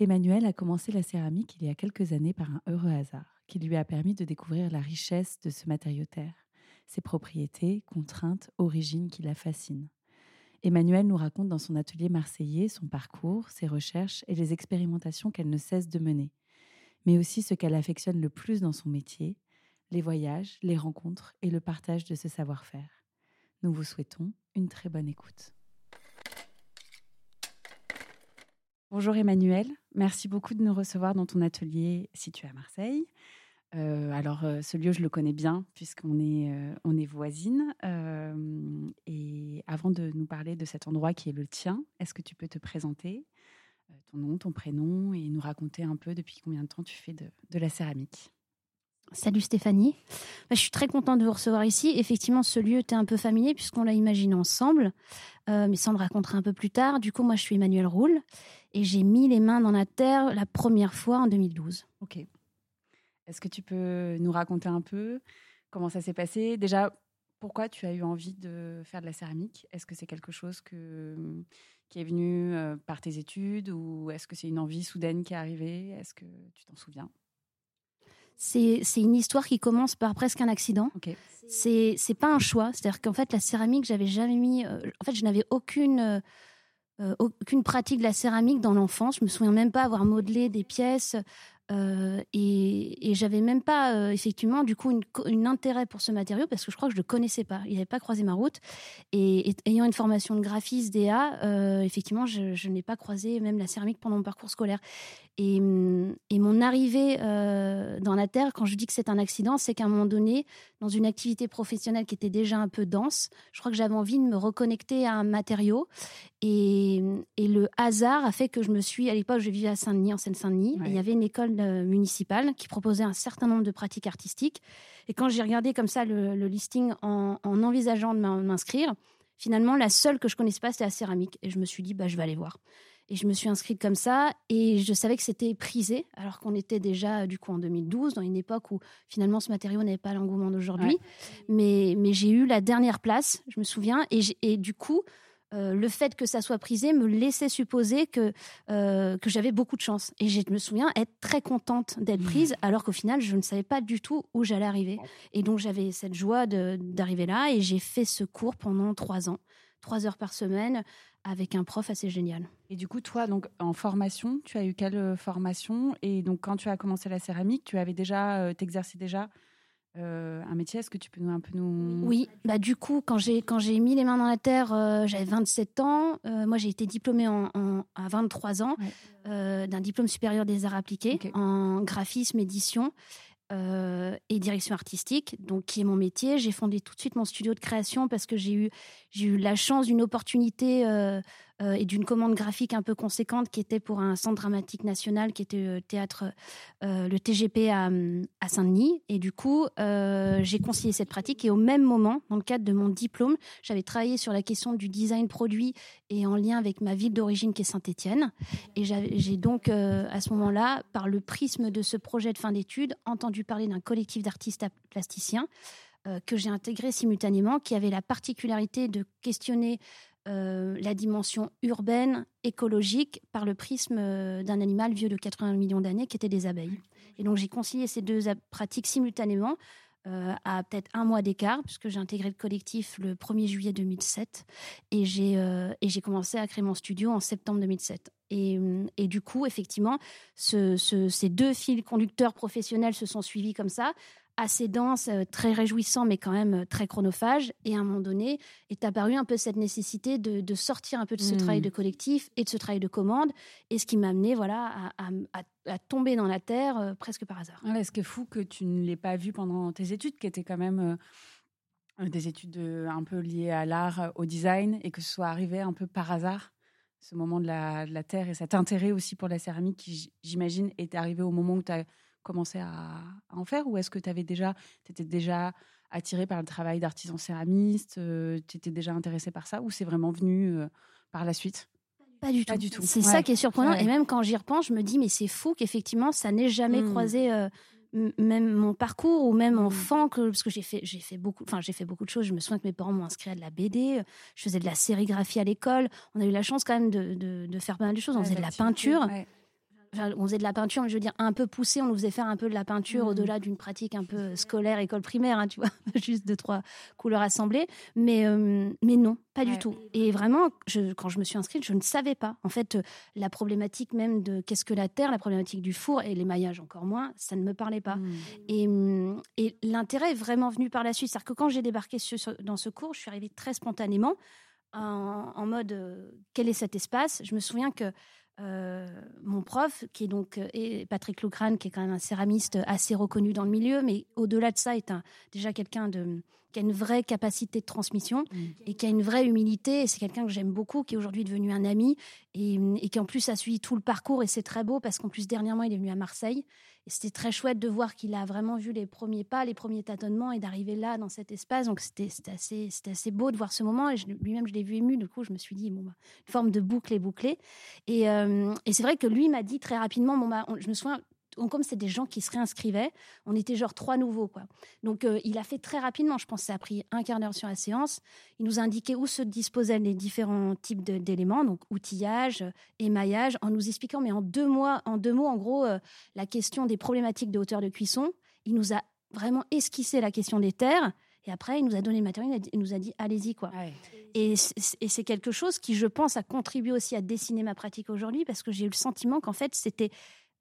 Emmanuel a commencé la céramique il y a quelques années par un heureux hasard qui lui a permis de découvrir la richesse de ce matériau terre, ses propriétés, contraintes, origines qui la fascinent. Emmanuel nous raconte dans son atelier marseillais son parcours, ses recherches et les expérimentations qu'elle ne cesse de mener, mais aussi ce qu'elle affectionne le plus dans son métier, les voyages, les rencontres et le partage de ce savoir-faire. Nous vous souhaitons une très bonne écoute. Bonjour Emmanuel, merci beaucoup de nous recevoir dans ton atelier situé à Marseille. Euh, alors, euh, ce lieu, je le connais bien puisqu'on est, euh, est voisines. et avant de nous parler de cet endroit qui est le tien, est-ce que tu peux te présenter, ton nom, ton prénom, et nous raconter un peu depuis combien de temps tu fais de la céramique? Salut Stéphanie. Bah, je suis très contente de vous recevoir ici. Effectivement, ce lieu était un peu familier puisqu'on l'a imaginé ensemble, euh, mais on le racontera un peu plus tard. Du coup, moi, je suis Emmanuel Roule et j'ai mis les mains dans la terre la première fois en 2012. Ok. Est-ce que tu peux nous raconter un peu comment ça s'est passé? Déjà, pourquoi tu as eu envie de faire de la céramique? Est-ce que c'est quelque chose qui est venu euh, par tes études ou est-ce que c'est une envie soudaine qui est arrivée? Est-ce que tu t'en souviens? C'est une histoire qui commence par presque un accident. Okay. C'est pas un choix. C'est-à-dire qu'en fait, la céramique, j'avais jamais mis. Euh, en fait, je n'avais aucune. Euh, euh, aucune pratique de la céramique dans l'enfance. Je me souviens même pas avoir modelé des pièces. Euh, et, et j'avais même pas euh, effectivement du coup une, intérêt pour ce matériau parce que je crois que je le connaissais pas. Il n'avait pas croisé ma route. Et, ayant une formation de graphiste DA, euh, effectivement, je, n'ai pas croisé même la céramique pendant mon parcours scolaire. Et, et mon arrivée dans la terre, quand je dis que c'est un accident, c'est qu'à un moment donné, dans une activité professionnelle qui était déjà un peu dense, je crois que j'avais envie de me reconnecter à un matériau. Et, le hasard a fait que je me suis, à l'époque, je vivais à Saint-Denis, en Seine-Saint-Denis, et il y avait une école euh, municipale qui proposait un certain nombre de pratiques artistiques. Et quand j'ai regardé comme ça le, listing en, envisageant de m'inscrire, finalement, la seule que je connaissais pas, c'était la céramique. Et je me suis dit, bah, je vais aller voir. Et je me suis inscrite comme ça, et je savais que c'était prisé, alors qu'on était déjà du coup en 2012, dans une époque où finalement ce matériau n'avait pas l'engouement d'aujourd'hui. Mais, mais j'ai eu la dernière place, je me souviens, et, et du coup, euh, le fait que ça soit prisé me laissait supposer que, euh, que j'avais beaucoup de chance. Et je me souviens être très contente d'être mmh. prise, alors qu'au final, je ne savais pas du tout où j'allais arriver. Et donc, j'avais cette joie d'arriver là, et j'ai fait ce cours pendant trois ans, trois heures par semaine, avec un prof assez génial. Et du coup, toi, donc en formation, tu as eu quelle euh, formation? Et donc, quand tu as commencé la céramique, tu avais déjà, t'exerçais déjà? Euh, un métier. Est-ce que tu peux nous un peu nous Oui, bah du coup quand j'ai quand j'ai mis les mains dans la terre, euh, j'avais 27 ans. Euh, moi j'ai été diplômée en, à 23 ans d'un diplôme supérieur des arts appliqués en graphisme, édition. et direction artistique, donc qui est mon métier. J'ai fondé tout de suite mon studio de création parce que j'ai eu j'ai eu la chance d'une opportunité euh, et d'une commande graphique un peu conséquente qui était pour un centre dramatique national qui était le théâtre, euh, le TGP à, Saint-Denis. Et du coup, euh, j'ai concilié cette pratique. Et au même moment, dans le cadre de mon diplôme, j'avais travaillé sur la question du design produit et en lien avec ma ville d'origine qui est Saint-Étienne. Et j'ai donc, à ce moment-là, par le prisme de ce projet de fin d'études, entendu parler d'un collectif d'artistes plasticiens que j'ai intégré simultanément, qui avait la particularité de questionner euh, la dimension urbaine, écologique, par le prisme euh, d'un animal vieux de 80 millions d'années qui était des abeilles. Et donc j'ai concilié ces deux pratiques simultanément euh, à peut-être un mois d'écart, puisque j'ai intégré le collectif le 1er juillet 2007 et j'ai commencé à créer mon studio en septembre 2007. Et, et du coup, effectivement, ces deux fils conducteurs professionnels se sont suivis comme ça, assez dense, euh, très réjouissant, mais quand même euh, très chronophage. Et à un moment donné, est apparue un peu cette nécessité de, sortir un peu de ce travail hmm. de collectif et de ce travail de commande. Et ce qui m'a amené voilà, à, tomber dans la terre euh, presque par hasard. Est-ce que fou que tu ne l'aies pas vu pendant tes études, qui étaient quand même des études un peu liées à l'art, au design, et que ce soit arrivé un peu par hasard, ce moment de la, de la terre et cet intérêt aussi pour la céramique qui, j'imagine, est arrivé au moment où tu as commencé à, en faire Ou est-ce que tu avais déjà, étais déjà attiré par le travail d'artisan céramiste Tu étais déjà intéressé par ça Ou c'est vraiment venu par la suite? Pas du tout. du tout. C'est ça qui est surprenant. Et même quand j'y repense, je me dis, mais c'est fou qu'effectivement, ça n'ait jamais mmh. croisé même mon parcours ou même mmh. enfant que parce que j'ai fait j'ai fait beaucoup enfin j'ai fait beaucoup de choses je me souviens que mes parents m'ont inscrit à de la BD je faisais de la sérigraphie à l'école on a eu la chance quand même de, de, faire pas mal de choses on faisait de la peinture on faisait de la peinture, mais je veux dire un peu poussée. On nous faisait faire un peu de la peinture mmh. au-delà d'une pratique un peu scolaire, école primaire, hein, tu vois, juste deux trois couleurs assemblées. Mais euh, mais non, pas du tout. Et vraiment, je, quand je me suis inscrite, je ne savais pas. En fait, euh, la problématique même de qu'est-ce que la terre, la problématique du four et les maillages encore moins, ça ne me parlait pas. Mmh. Et, mmh, et l'intérêt est vraiment venu par la suite. C'est-à-dire que quand j'ai débarqué dans ce cours, je suis arrivée très spontanément en, mode euh, quel est cet espace? Je me souviens que euh, mon prof, qui est donc et Patrick Lucrane, qui est quand même un céramiste assez reconnu dans le milieu, mais au-delà de ça, est un, déjà quelqu'un de qui a une vraie capacité de transmission mm. et qui a une vraie humilité. Et c'est quelqu'un que j'aime beaucoup, qui est aujourd'hui devenu un ami et, et, qui en plus a suivi tout le parcours. Et c'est très beau parce qu'en plus dernièrement, il est venu à Marseille. C'était très chouette de voir qu'il a vraiment vu les premiers pas, les premiers tâtonnements et d'arriver là dans cet espace. Donc c'était assez, assez beau de voir ce moment. Et lui-même, je l'ai vu ému. Du coup, je me suis dit, bon, bah, une forme de boucle et bouclée. Et, euh, et c'est vrai que lui m'a dit très rapidement, bon, bah, je me souviens, comme c'est des gens qui se réinscrivaient, on était genre trois nouveaux. quoi. Donc euh, il a fait très rapidement, je pense que ça a pris un quart d'heure sur la séance. Il nous a indiqué où se disposaient les différents types d'éléments, donc outillage, émaillage, en nous expliquant, mais en deux, mois, en deux mots, en gros, euh, la question des problématiques de hauteur de cuisson. Il nous a vraiment esquissé la question des terres. Et après, il nous a donné le matériel, il nous a dit allez-y quoi. Et c'est quelque chose qui, je pense, a contribué aussi à dessiner ma pratique aujourd'hui parce que j'ai eu le sentiment qu'en fait, c'était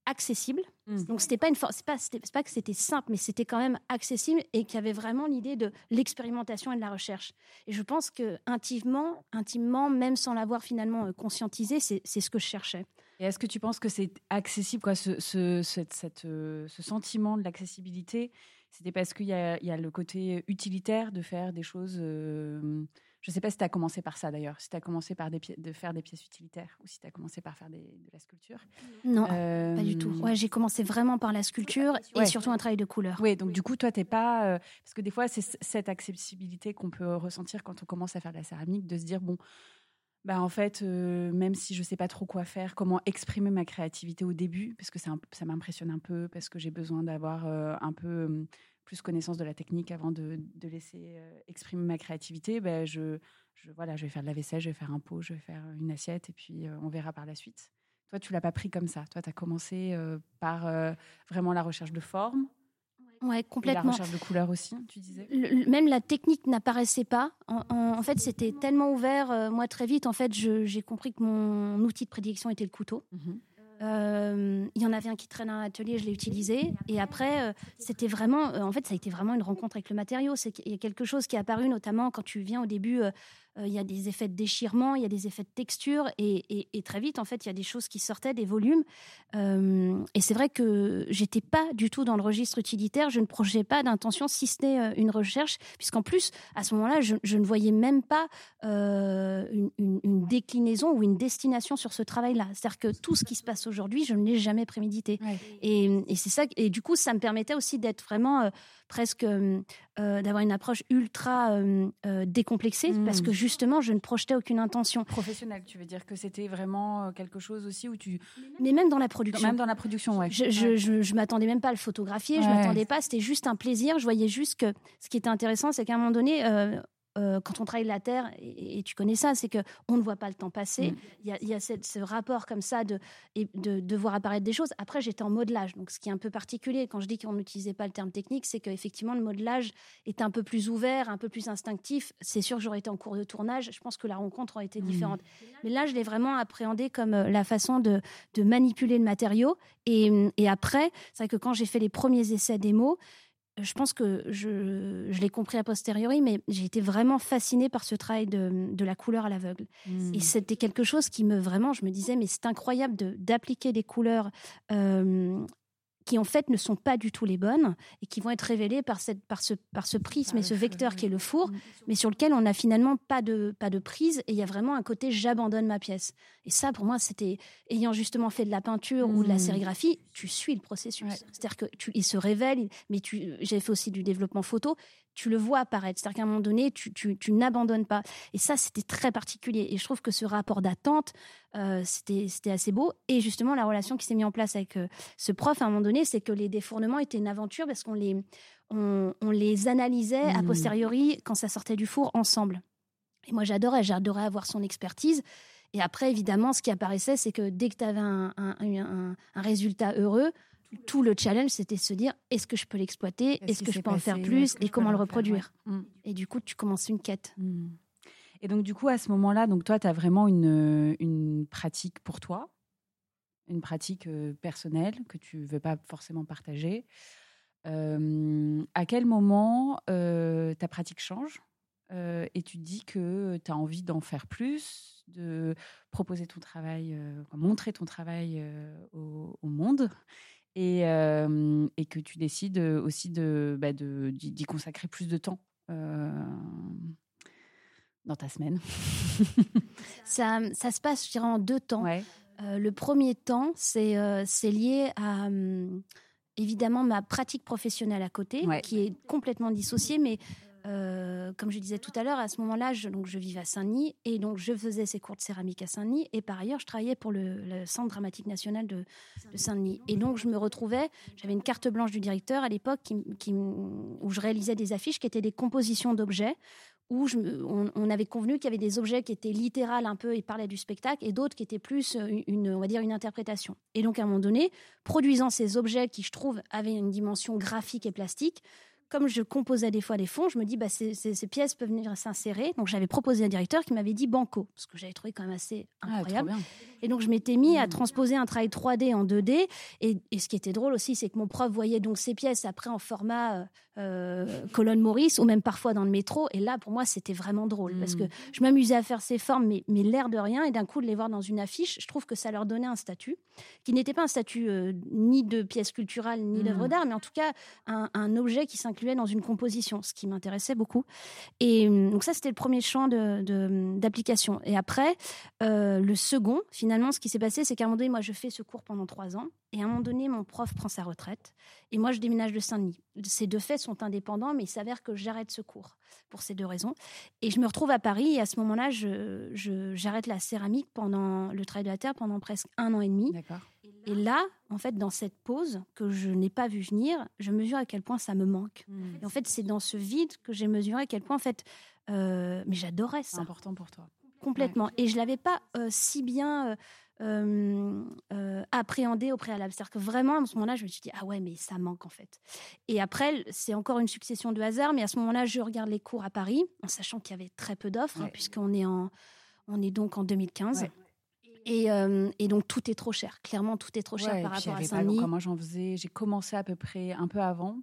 accessible. Mmh. Donc c'était pas une c'est pas pas que c'était simple, mais c'était quand même accessible et qu'il y avait vraiment l'idée de l'expérimentation et de la recherche. Et je pense que intimement, intimement, même sans l'avoir finalement euh, conscientisé, c'est ce que je cherchais. Et est-ce que tu penses que c'est accessible, quoi, ce, ce, cette, euh, ce sentiment de l'accessibilité? C'était parce qu'il y a, y a, le côté utilitaire de faire des choses. Euh, je ne sais pas si tu as commencé par ça d'ailleurs, si tu as commencé par des de faire des pièces utilitaires ou si tu as commencé par faire de la sculpture. Non, pas du tout. Ouais, j'ai commencé vraiment par la sculpture et surtout un travail de couleur. Oui, donc du coup, toi, tu n'es pas. Euh, parce que des fois, c'est cette accessibilité qu'on peut ressentir quand on commence à faire de la céramique, de se dire, bon, bah en fait, euh, même si je ne sais pas trop quoi faire, comment exprimer ma créativité au début, parce que ça m'impressionne un peu, parce que j'ai besoin d'avoir euh, un peu plus connaissance de la technique avant de, laisser euh, exprimer ma créativité, ben je, je, voilà, je vais faire de la vaisselle, je vais faire un pot, je vais faire une assiette et puis euh, on verra par la suite. Toi, tu l'as pas pris comme ça. Toi, tu as commencé euh, par vraiment la recherche de forme. Ouais, complètement. Et la recherche de couleur aussi, tu disais. même la technique n'apparaissait pas. En, fait, c'était tellement ouvert. moi, très vite, en fait, j'ai compris que mon outil de prédilection était le couteau. Mhm. Il y en avait un qui traîne à l'atelier, je l'ai utilisé. Et après, euh, c'était vraiment, euh, en fait, ça a été vraiment une rencontre avec le matériau. C'est y a quelque chose qui est apparu, notamment quand tu viens au début euh, il y a des effets de déchirement, il y a des effets de texture, et, très vite, en fait, il y a des choses qui sortaient, des volumes. Euh, et c'est vrai que j'étais pas du tout dans le registre utilitaire, je ne projetais pas d'intention, si ce n'est euh, une recherche, puisqu'en plus, à ce moment-là, je, ne voyais même pas une, déclinaison ou une destination sur ce travail-là. C'est-à-dire que tout ce qui se passe aujourd'hui, je ne l'ai jamais prémédité. Et, c'est ça, et du coup, ça me permettait aussi d'être vraiment presque euh, euh, d'avoir une approche ultra euh, décomplexée parce que justement je ne projetais aucune intention professionnelle. Tu veux dire que c'était vraiment quelque chose aussi où tu mais même dans la production même dans la production ouais. Je, je, je, m'attendais même pas à le photographier, je m'attendais pas. C'était juste un plaisir. Je voyais juste que ce qui était intéressant, c'est qu'à un moment donné, euh, quand on travaille la terre, et, tu connais ça, c'est que on ne voit pas le temps passer. Mm. Il y a, ce rapport comme ça de, de, voir apparaître des choses. Après, j'étais en modelage, donc ce qui est un peu particulier quand je dis qu'on n'utilisait pas le terme technique, c'est qu'effectivement le modelage est un peu plus ouvert, un peu plus instinctif. C'est sûr que j'aurais été en cours de tournage, je pense que la rencontre aurait été mm. différente. Mais là, je l'ai vraiment appréhendé comme euh, la façon de, manipuler le matériau. Et, et après, c'est vrai que quand j'ai fait les premiers essais démo, je pense que je, je l'ai compris a posteriori, mais j'ai été vraiment fascinée par ce travail de, de la couleur à l'aveugle. Hmm. Et c'était quelque chose qui me vraiment, je me disais, mais c'est incroyable d'appliquer des couleurs euh, qui en fait ne sont pas du tout les bonnes et qui vont être révélées par, cette, par, ce, par ce prisme et ce vecteur qui est le four, mm. mais sur lequel on n'a finalement pas de, pas de prise et il y a vraiment un côté j'abandonne ma pièce. Et ça, pour moi, c'était, ayant justement fait de la peinture ou de la mm. sérigraphie, tu suis le processus. C'est-à-dire que tu, il se révèle, mais j'ai fait aussi du développement photo, tu le vois apparaître. C'est-à-dire qu'à un moment donné, tu, tu, n'abandonnes pas. Et ça, c'était très particulier. Et je trouve que ce rapport d'attente, euh, c'était assez beau. Et justement, la relation qui s'est mise en place avec euh, ce prof, à un moment donné, c'est que les défournements étaient une aventure parce qu'on les, on, les analysait a mmh. posteriori quand ça sortait du four ensemble. Et moi, j'adorais. J'adorais avoir son expertise. Et après, évidemment, ce qui apparaissait, c'est que dès que tu avais un, un, un, résultat heureux, tout le challenge, c'était de se dire est-ce que je peux l'exploiter? Est-ce que je peux en faire plus? Et comment le reproduire? Mm. Et du coup, tu commences une quête. Mm. Et donc, du coup, à ce moment-là, donc toi, tu as vraiment une, une, pratique pour toi, une pratique euh, personnelle que tu veux pas forcément partager. Euh, à quel moment euh, ta pratique change et tu te dis que tu as envie d'en faire plus, de proposer ton travail, montrer ton travail au, au, monde? Et, et que tu décides aussi de, bah, d'y consacrer plus de temps dans ta semaine. Ça, ça, se passe, je dirais, en deux temps. le premier temps, c'est c'est lié à évidemment ma pratique professionnelle à côté, qui est complètement dissociée, mais euh, comme je disais tout à l'heure, à ce moment-là, je, je vivais à Saint-Denis et donc je faisais ces cours de céramique à Saint-Denis et par ailleurs, je travaillais pour le, Centre dramatique national de, Saint-Denis. Et donc, je me retrouvais, j'avais une carte blanche du directeur à l'époque qui, où je réalisais des affiches qui étaient des compositions d'objets où on, avait convenu qu'il y avait des objets qui étaient littérales un peu et parlaient du spectacle et d'autres qui étaient plus une, on va dire une interprétation. Et donc à un moment donné, produisant ces objets qui je trouve avaient une dimension graphique et plastique, comme je composais des fois des fonds, je me dis, bah, ces, pièces peuvent venir s'insérer. Donc, j'avais proposé un directeur qui m'avait dit banco, ce que j'avais trouvé quand même assez ah, incroyable. et donc, je m'étais mis à mmh. transposer un travail 3D en 2D. Et, ce qui était drôle aussi, c'est que mon prof voyait donc ces pièces après en format euh, euh, colonne Maurice ou même parfois dans le métro. Et là, pour moi, c'était vraiment drôle parce que mmh. je m'amusais à faire ces formes, mais, mais l'air de rien. Et d'un coup, de les voir dans une affiche, je trouve que ça leur donnait un statut qui n'était pas un statut euh, ni de pièce culturelle ni d'œuvre mmh. d'art, mais en tout cas un, un objet qui s'inclut dans une composition, ce qui m'intéressait beaucoup. Et hum, donc ça, c'était le premier champ d'application. De, et après, euh, le second, finalement, ce qui s'est passé, c'est qu'à un moment donné, moi, je fais ce cours pendant trois ans. Et à un moment donné, mon prof prend sa retraite. Et moi, je déménage de Saint-Denis. Ces deux faits sont indépendants, mais il s'avère que j'arrête ce cours pour ces deux raisons. Et je me retrouve à Paris. Et à ce moment-là, j'arrête je, j'arrête la céramique pendant le travail de la terre pendant presque un an et demi. D'accord. Et là, en fait, dans cette pause que je n'ai pas vu venir, je mesure à quel point ça me manque. Hmm. Et en fait, c'est dans ce vide que j'ai mesuré à quel point, en fait, euh, mais j'adorais ça. C'est important pour toi. Complètement. Et je l'avais pas euh, si bien euh, appréhendé au préalable. C'est-à-dire que vraiment, à ce moment-là, je me suis dit, ah ouais, mais ça manque en fait. Et après, c'est encore une succession de hasards, mais à ce moment-là, je regarde les cours à Paris, en sachant qu'il y avait très peu d'offres, hein, puisqu'on est en, on est donc en 2015. Euh, et, donc tout est trop cher. Clairement, tout est trop cher par rapport à Saint-Denis. Moi, j'en faisais. J'ai commencé à peu près un peu avant,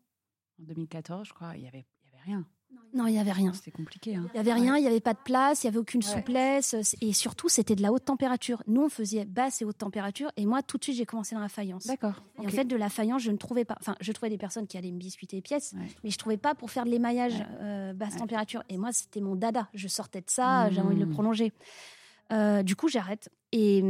en 2014, je crois. Il y avait, il y avait rien. Non, il n'y avait rien. C'était compliqué. Hein. Il n'y avait rien, il n'y avait pas de place, il n'y avait aucune souplesse. Et surtout, c'était de la haute température. Nous, on faisait basse et haute température. Et moi, tout de suite, j'ai commencé dans la faïence. D'accord. Et en fait, de la faïence, je ne trouvais pas. Enfin, je trouvais des personnes qui allaient me biscuiter les pièces, mais je ne trouvais pas pour faire de l'émaillage euh, basse température. Et moi, c'était mon dada. Je sortais de ça, j'avais envie de le mmh. prolonger. Euh, du coup, j'arrête. Et,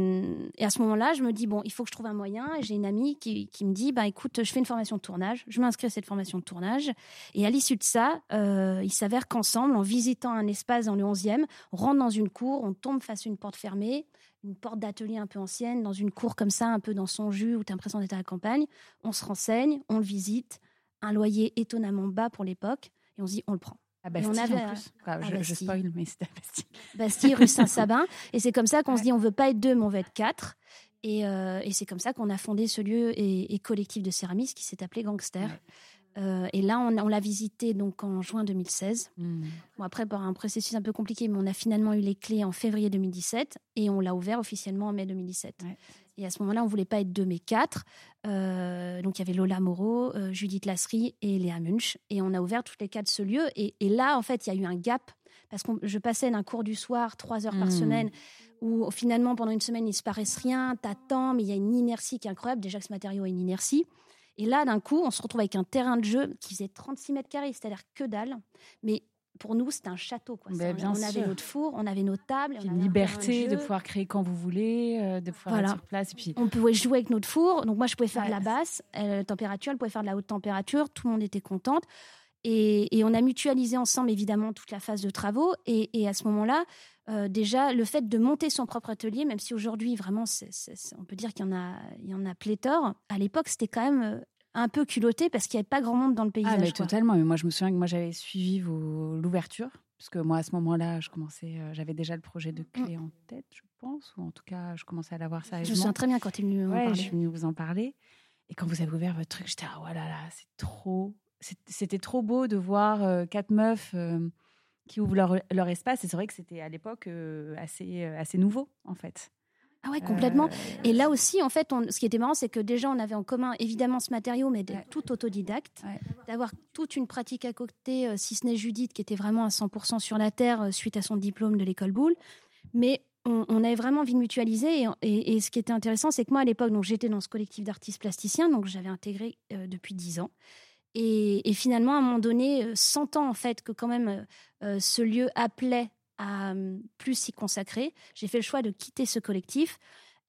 à ce moment-là, je me dis, bon, il faut que je trouve un moyen. J'ai une amie qui, me dit, bah, écoute, je fais une formation de tournage. Je m'inscris à cette formation de tournage. Et à l'issue de ça, euh, il s'avère qu'ensemble, en visitant un espace dans le 11e, on rentre dans une cour, on tombe face à une porte fermée, une porte d'atelier un peu ancienne, dans une cour comme ça, un peu dans son jus, où tu as l'impression d'être à la campagne. On se renseigne, on le visite. Un loyer étonnamment bas pour l'époque. Et on se dit, on le prend. À Bastille, on avait, en plus. je, je, spoil, mais c'était à Bastille. Bastille, rue Saint-Sabin. Et c'est comme ça qu'on se dit, on veut pas être deux, mais on veut être quatre. Et, euh, et c'est comme ça qu'on a fondé ce lieu et, collectif de céramistes qui s'est appelé Gangster. Euh, et là, on, on l'a visité donc en juin 2016. Hmm. Bon, après, par un processus un peu compliqué, mais on a finalement eu les clés en février 2017 et on l'a ouvert officiellement en mai 2017. Et à ce moment-là, on voulait pas être deux, mais quatre. Euh, donc il y avait Lola Moreau, euh, Judith Lasserie et Léa Munch. Et on a ouvert toutes les quatre ce lieu. Et, là, en fait, il y a eu un gap parce que je passais d'un cours du soir, trois heures par hmm. semaine, où finalement, pendant une semaine, il se passe rien, t'attends, mais il y a une inertie qui est incroyable. Déjà que ce matériau a une inertie. Et là, d'un coup, on se retrouve avec un terrain de jeu qui faisait 36 mètres carrés, c'est-à-dire que dalle. Mais pour nous, c'était un château. Quoi. Ben, on avait notre four, on avait nos tables. Une liberté de, pouvoir créer quand vous voulez, euh, de pouvoir être sur place. Et puis... On pouvait jouer avec notre four. Donc moi, je pouvais faire de la basse euh, température, elle pouvait faire de la haute température. Tout le monde était contente. Et, on a mutualisé ensemble, évidemment, toute la phase de travaux. Et, à ce moment-là, euh, déjà, le fait de monter son propre atelier, même si aujourd'hui, vraiment, on peut dire qu'il y, en a, il y en a pléthore, à l'époque, c'était quand même un peu culotté parce qu'il n'y avait pas grand monde dans le paysage. Ah, mais totalement. Mais moi, je me souviens que moi, j'avais suivi l'ouverture. Parce que moi, à ce moment-là, je commençais, euh, j'avais déjà le projet de clé en tête, je pense, ou en tout cas, je commençais à l'avoir ça. Je me souviens très bien quand tu es venu ouais, je suis venue vous en parler. Et quand vous avez ouvert votre truc, j'étais, ah, oh là là, c'est trop. C'était trop beau de voir euh, quatre meufs euh, qui ouvrent leur, leur espace. Et c'est vrai que c'était à l'époque assez, assez nouveau, en fait. Ah ouais, complètement. Et là aussi, en fait, ce qui était marrant, c'est que déjà, on avait en commun évidemment ce matériau, mais d'être tout autodidacte, d'avoir toute une pratique à côté, euh, si ce n'est Judith, qui était vraiment à 100% sur la terre euh, suite à son diplôme de l'école Boulle. Mais on, avait vraiment envie de mutualiser. Et, ce qui était intéressant, c'est que moi, à l'époque, donc j'étais dans ce collectif d'artistes plasticiens, donc j'avais intégré euh, depuis 10 ans. Et, finalement, à un moment donné, sentant en fait que quand même ce lieu appelait à plus s'y consacrer, j'ai fait le choix de quitter ce collectif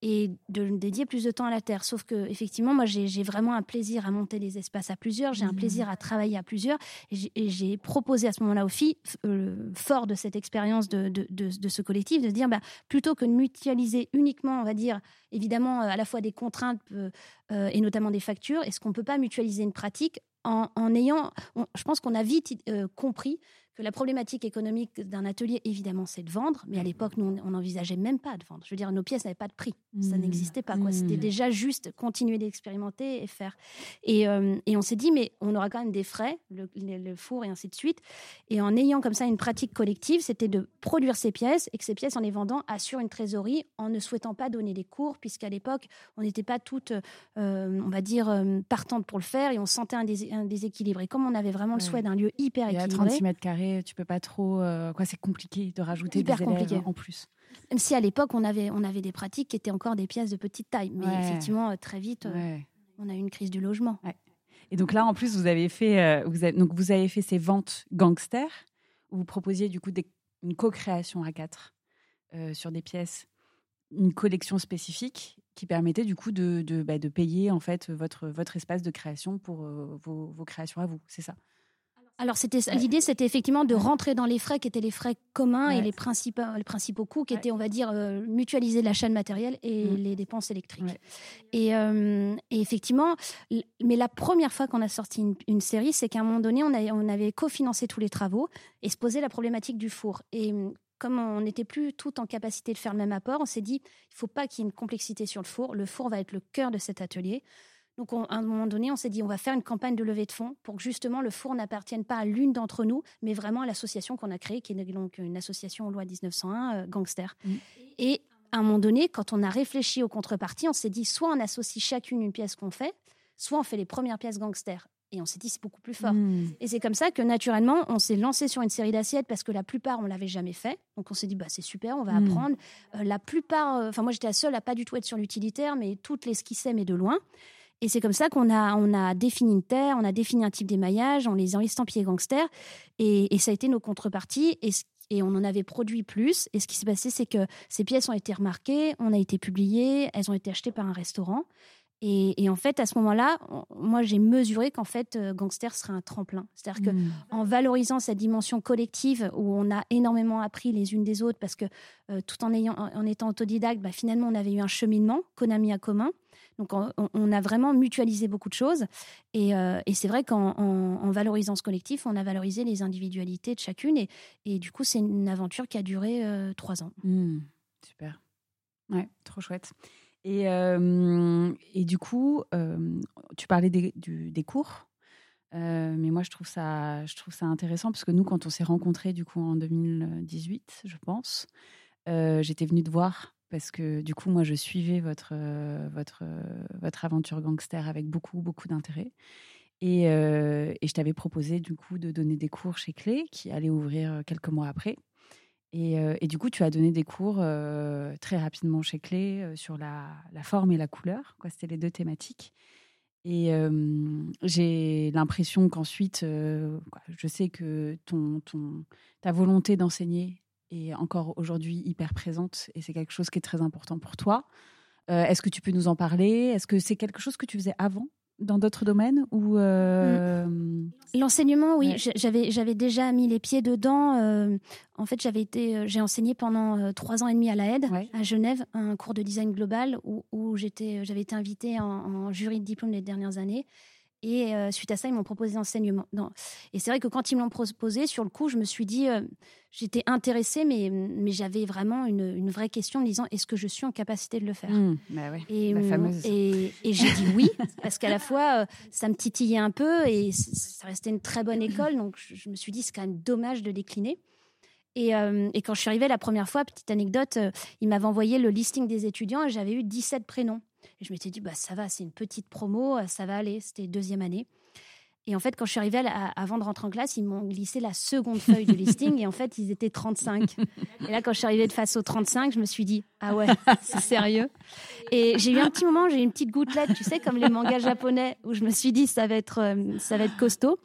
et de dédier plus de temps à la terre. Sauf que effectivement, moi, j'ai vraiment un plaisir à monter des espaces à plusieurs, j'ai un mmh. plaisir à travailler à plusieurs, et j'ai proposé à ce moment-là aux filles, euh, fort de cette expérience de, de, ce collectif, de dire, bah, plutôt que de mutualiser uniquement, on va dire, évidemment, euh, à la fois des contraintes euh, et notamment des factures, est-ce qu'on ne peut pas mutualiser une pratique en, en ayant, je pense qu'on a vite compris que la problématique économique d'un atelier, évidemment, c'est de vendre, mais à l'époque, nous, on n'envisageait même pas de vendre. Je veux dire, nos pièces n'avaient pas de prix. Ça mmh. n'existait pas. quoi. C'était déjà juste continuer d'expérimenter et faire. Et, euh, et on s'est dit, mais on aura quand même des frais, le, four et ainsi de suite. Et en ayant comme ça une pratique collective, c'était de produire ces pièces et que ces pièces, en les vendant, assurent une trésorerie en ne souhaitant pas donner des cours, puisqu'à l'époque, on n'était pas toutes, euh, on va dire, euh, partantes pour le faire et on sentait un, déséquilibre. Et comme on avait vraiment le souhait d'un lieu hyper équilibré. 36 mètres carrés tu peux pas trop. Euh, quoi, c'est compliqué de rajouter des élèves en plus. Même si à l'époque on avait on avait des pratiques qui étaient encore des pièces de petite taille, mais effectivement euh, très vite euh, on a eu une crise du logement. Et donc là en plus vous avez fait vous avez, donc vous avez fait ces ventes gangsters où vous proposiez du coup des, une co-création à quatre sur des pièces, une collection spécifique qui permettait du coup de, de, bah, de payer en fait votre, votre espace de création pour vos, vos créations à vous, c'est ça? Alors c'était l'idée, c'était effectivement de rentrer dans les frais qui étaient les frais communs et les principaux, les principaux coûts qui étaient, on va dire, euh, mutualiser l'achat de matériel et mm. les dépenses électriques. Euh, et, effectivement, mais la première fois qu'on a sorti une, série, c'est qu'à un moment donné, on, on avait cofinancé tous les travaux et se posait la problématique du four. Et hum, comme on n'était plus tout en capacité de faire le même apport, on s'est dit, il faut pas qu'il y ait une complexité sur le four. Le four va être le cœur de cet atelier. Donc, à un moment donné, on s'est dit, on va faire une campagne de levée de fonds pour que justement le four n'appartienne pas à l'une d'entre nous, mais vraiment à l'association qu'on a créée, qui est donc une association loi 1901, euh, Gangster. Mm. Et à un moment donné, quand on a réfléchi aux contreparties, on s'est dit, soit on associe chacune une pièce qu'on fait, soit on fait les premières pièces Gangster. Et on s'est dit, c'est beaucoup plus fort. Mm. Et c'est comme ça que naturellement, on s'est lancé sur une série d'assiettes parce que la plupart, on l'avait jamais fait. Donc on s'est dit, bah, c'est super, on va mm. apprendre. Euh, la plupart, euh, enfin, moi j'étais la seule à pas du tout être sur l'utilitaire, mais toutes les esquissaient, mais de loin. Et c'est comme ça qu'on a, on a défini une terre, on a défini un type d'émaillage, on les a estampillés gangsters. Et, et, ça a été nos contreparties. Et, et on en avait produit plus. Et ce qui s'est passé, c'est que ces pièces ont été remarquées, on a été publiées, elles ont été achetées par un restaurant. Et, et, en fait, à ce moment-là, moi, j'ai mesuré qu'en fait, euh, Gangster serait un tremplin. C'est-à-dire que mmh. en valorisant cette dimension collective où on a énormément appris les unes des autres, parce que euh, tout en, ayant, en étant autodidacte, bah, finalement, on avait eu un cheminement qu'on a mis à commun. Donc, on, a vraiment mutualisé beaucoup de choses. Et, euh, c'est vrai qu'en valorisant ce collectif, on a valorisé les individualités de chacune. Et, du coup, c'est une aventure qui a duré euh, trois ans. Mmh, super. Ouais, trop chouette. Et, euh, du coup, tu parlais des, des cours. mais moi, je trouve, ça, je trouve ça intéressant parce que nous, quand on s'est rencontrés du coup en 2018, je pense, j'étais venue te voir parce que du coup, moi, je suivais votre, euh, votre, euh, votre aventure gangster avec beaucoup, beaucoup d'intérêt. Et, euh, et, je t'avais proposé du coup de donner des cours chez Clé, qui allait ouvrir quelques mois après. Et, et du coup, tu as donné des cours très rapidement chez Clé sur la, la, forme et la couleur. C'était les deux thématiques. Et j'ai l'impression qu'ensuite, je sais que ton, ton, ta volonté d'enseigner est encore aujourd'hui hyper présente et c'est quelque chose qui est très important pour toi. Est-ce que tu peux nous en parler? Est-ce que c'est quelque chose que tu faisais avant dans d'autres domaines ou euh. L'enseignement, oui, j'avais j'avais déjà mis les pieds dedans. Euh, en fait, j'avais été, euh, j'ai enseigné pendant trois ans et demi à la Aide, à Genève, un cours de design global où, où j'étais, j'avais été invitée en, en, jury de diplôme les dernières années. Et euh, suite à ça, ils m'ont proposé l'enseignement. Et c'est vrai que quand ils m'ont proposé, sur le coup, je me suis dit, euh, j'étais intéressée, mais, mais j'avais vraiment une, une, vraie question en me disant, est-ce que je suis en capacité de le faire? Mmh, bah Et, la fameuse. et, et j'ai dit oui, parce qu'à la fois, euh, ça me titillait un peu et ça restait une très bonne école. Donc je, me suis dit, c'est quand même dommage de décliner. Et, et, quand je suis arrivée la première fois, petite anecdote, ils m'avaient envoyé le listing des étudiants et j'avais eu 17 prénoms. Et je m'étais dit, bah, ça va, c'est une petite promo, euh, ça va aller. C'était deuxième année. Et en fait, quand je suis arrivée, avant de rentrer en classe, ils m'ont glissé la seconde feuille du listing. Et en fait, ils étaient 35. Et là, quand je suis arrivée de face aux 35, je me suis dit, ah ouais, c'est sérieux. Et j'ai eu un petit moment, j'ai eu une petite gouttelette, tu sais, comme les mangas japonais, où je me suis dit, ça va être, euh, ça va être costaud.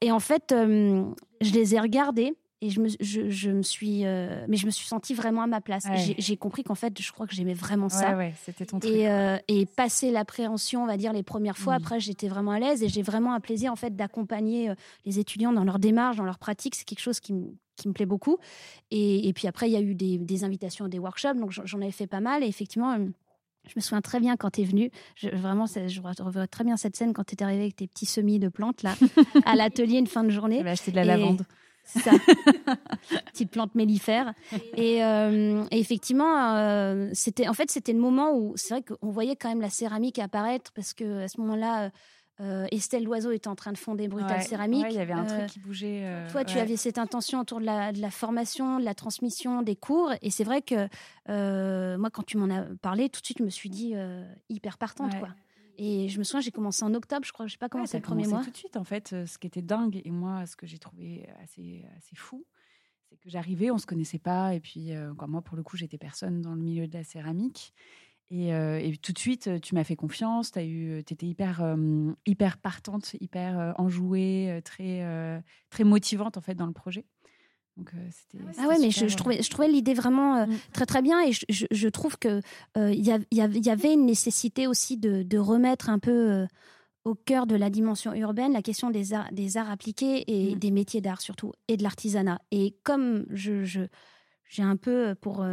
Et en fait, euh, je les ai regardés et je me, je, je me suis, euh, mais je me suis sentie vraiment à ma place. J'ai compris qu'en fait, je crois que j'aimais vraiment ça. Ouais, c'était ton truc. Et, euh, et passer l'appréhension, on va dire les premières fois. Mm. Après, j'étais vraiment à l'aise et j'ai vraiment un plaisir en fait d'accompagner euh, les étudiants dans leur démarche, dans leur pratique. C'est quelque chose qui me qui me plaît beaucoup. Et, et puis après, il y a eu des, des invitations à des workshops, donc j'en avais fait pas mal. Et effectivement, je me souviens très bien quand tu es venu. Je, vraiment, je revois très bien cette scène quand tu es arrivé avec tes petits semis de plantes là, à l'atelier une fin de journée. acheté de la lavande. C'est ça. Petite plante mellifère. Et, euh, effectivement, euh, c'était en fait c'était le moment où c'est vrai qu'on voyait quand même la céramique apparaître parce que à ce moment-là. Euh, Estelle Loiseau était en train de fonder Brutal Céramique. il y avait un truc qui bougeait. toi, tu avais cette intention autour de la, de la, formation, de la transmission, des cours. Et c'est vrai que moi, quand tu m'en as parlé, tout de suite, je me suis dit hyper partante. Quoi. Et je me souviens, j'ai commencé en octobre, je crois. Je sais pas comment c'est le premier mois. tout de suite, en fait. Euh, ce qui était dingue, et moi, ce que j'ai trouvé assez, assez fou, c'est que j'arrivais, on se connaissait pas. Et puis, euh, moi, pour le coup, j'étais personne dans le milieu de la céramique. Et, euh, et tout de suite, tu m'as fait confiance. Tu étais hyper, hyper partante, hyper enjouée, très, très motivante, en fait, dans le projet. Euh, ah ouais, mais je, trouvais, je trouvais l'idée vraiment euh, mm. très très bien et je, je, trouve que euh, il y, y, avait une nécessité aussi de, de remettre un peu au cœur de la dimension urbaine la question des arts, des arts appliqués et mm. des métiers d'art surtout et de l'artisanat. Et comme je, je j'ai un peu pour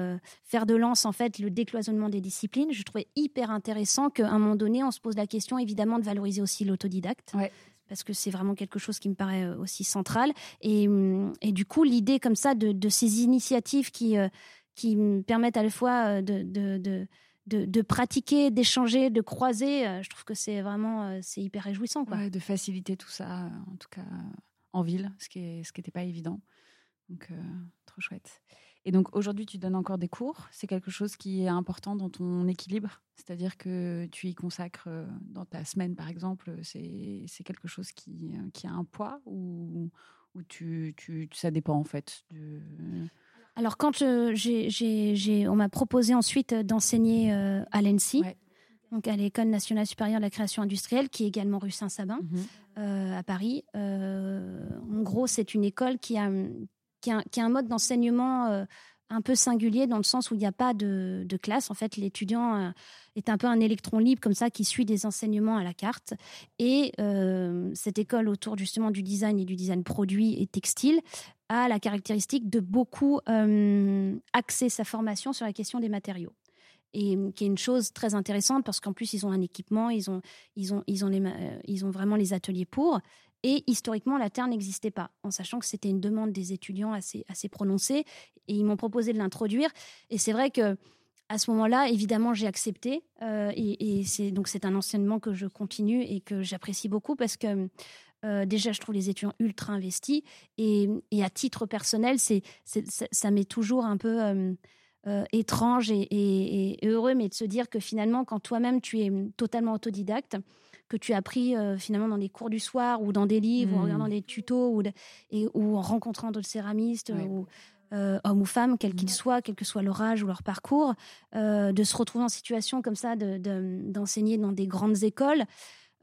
faire de lance en fait le décloisonnement des disciplines. Je trouvais hyper intéressant qu'à un moment donné, on se pose la question évidemment de valoriser aussi l'autodidacte. Ouais parce que c'est vraiment quelque chose qui me paraît euh, aussi central. Et, hum, et du coup, l'idée comme ça de, ces initiatives qui, euh, qui me permettent à la fois euh, de, de, de, pratiquer, d'échanger, de croiser, je trouve que c'est vraiment c'est hyper réjouissant. Quoi. de faciliter tout ça, en tout cas en ville, ce qui n'était pas évident. Donc, trop chouette. Et donc aujourd'hui, tu donnes encore des cours. C'est quelque chose qui est important dans ton équilibre. C'est-à-dire que tu y consacres euh, dans ta semaine, par exemple, c'est quelque chose qui, euh, qui, a un poids ou, ou tu, tu, ça dépend en fait de... Alors quand on m'a proposé ensuite d'enseigner euh, à l'ENSI, donc à l'École nationale supérieure de la création industrielle, qui est également rue Saint-Sabin mmh à Paris. en gros, c'est une école qui a, qui est un, mode d'enseignement euh, un peu singulier dans le sens où il n'y a pas de, classe. En fait, l'étudiant euh, est un peu un électron libre comme ça qui suit des enseignements à la carte. Et euh, cette école autour justement du design et du design produit et textile a la caractéristique de beaucoup axer sa formation sur la question des matériaux et qui est une chose très intéressante parce qu'en plus ils ont un équipement, ils ont, ils ont, ils ont, les, ils ont vraiment les ateliers pour. Et historiquement, la Terre n'existait pas, en sachant que c'était une demande des étudiants assez, prononcée. Et ils m'ont proposé de l'introduire. Et c'est vrai que à ce moment-là, évidemment, j'ai accepté. Euh, et, c'est donc c'est un enseignement que je continue et que j'apprécie beaucoup parce que euh, déjà, je trouve les étudiants ultra investis. Et, et à titre personnel, c'est, ça, m'est toujours un peu euh, étrange et, et, heureux, mais de se dire que finalement, quand toi-même tu es totalement autodidacte, que tu as appris euh, finalement dans des cours du soir ou dans des livres ou en regardant mmh. des tutos ou, et, ou en rencontrant d'autres céramistes ou euh, hommes ou femmes, quels qu'ils soient, quel que soit leur âge ou leur parcours, euh, de se retrouver en situation comme ça d'enseigner dans des grandes écoles.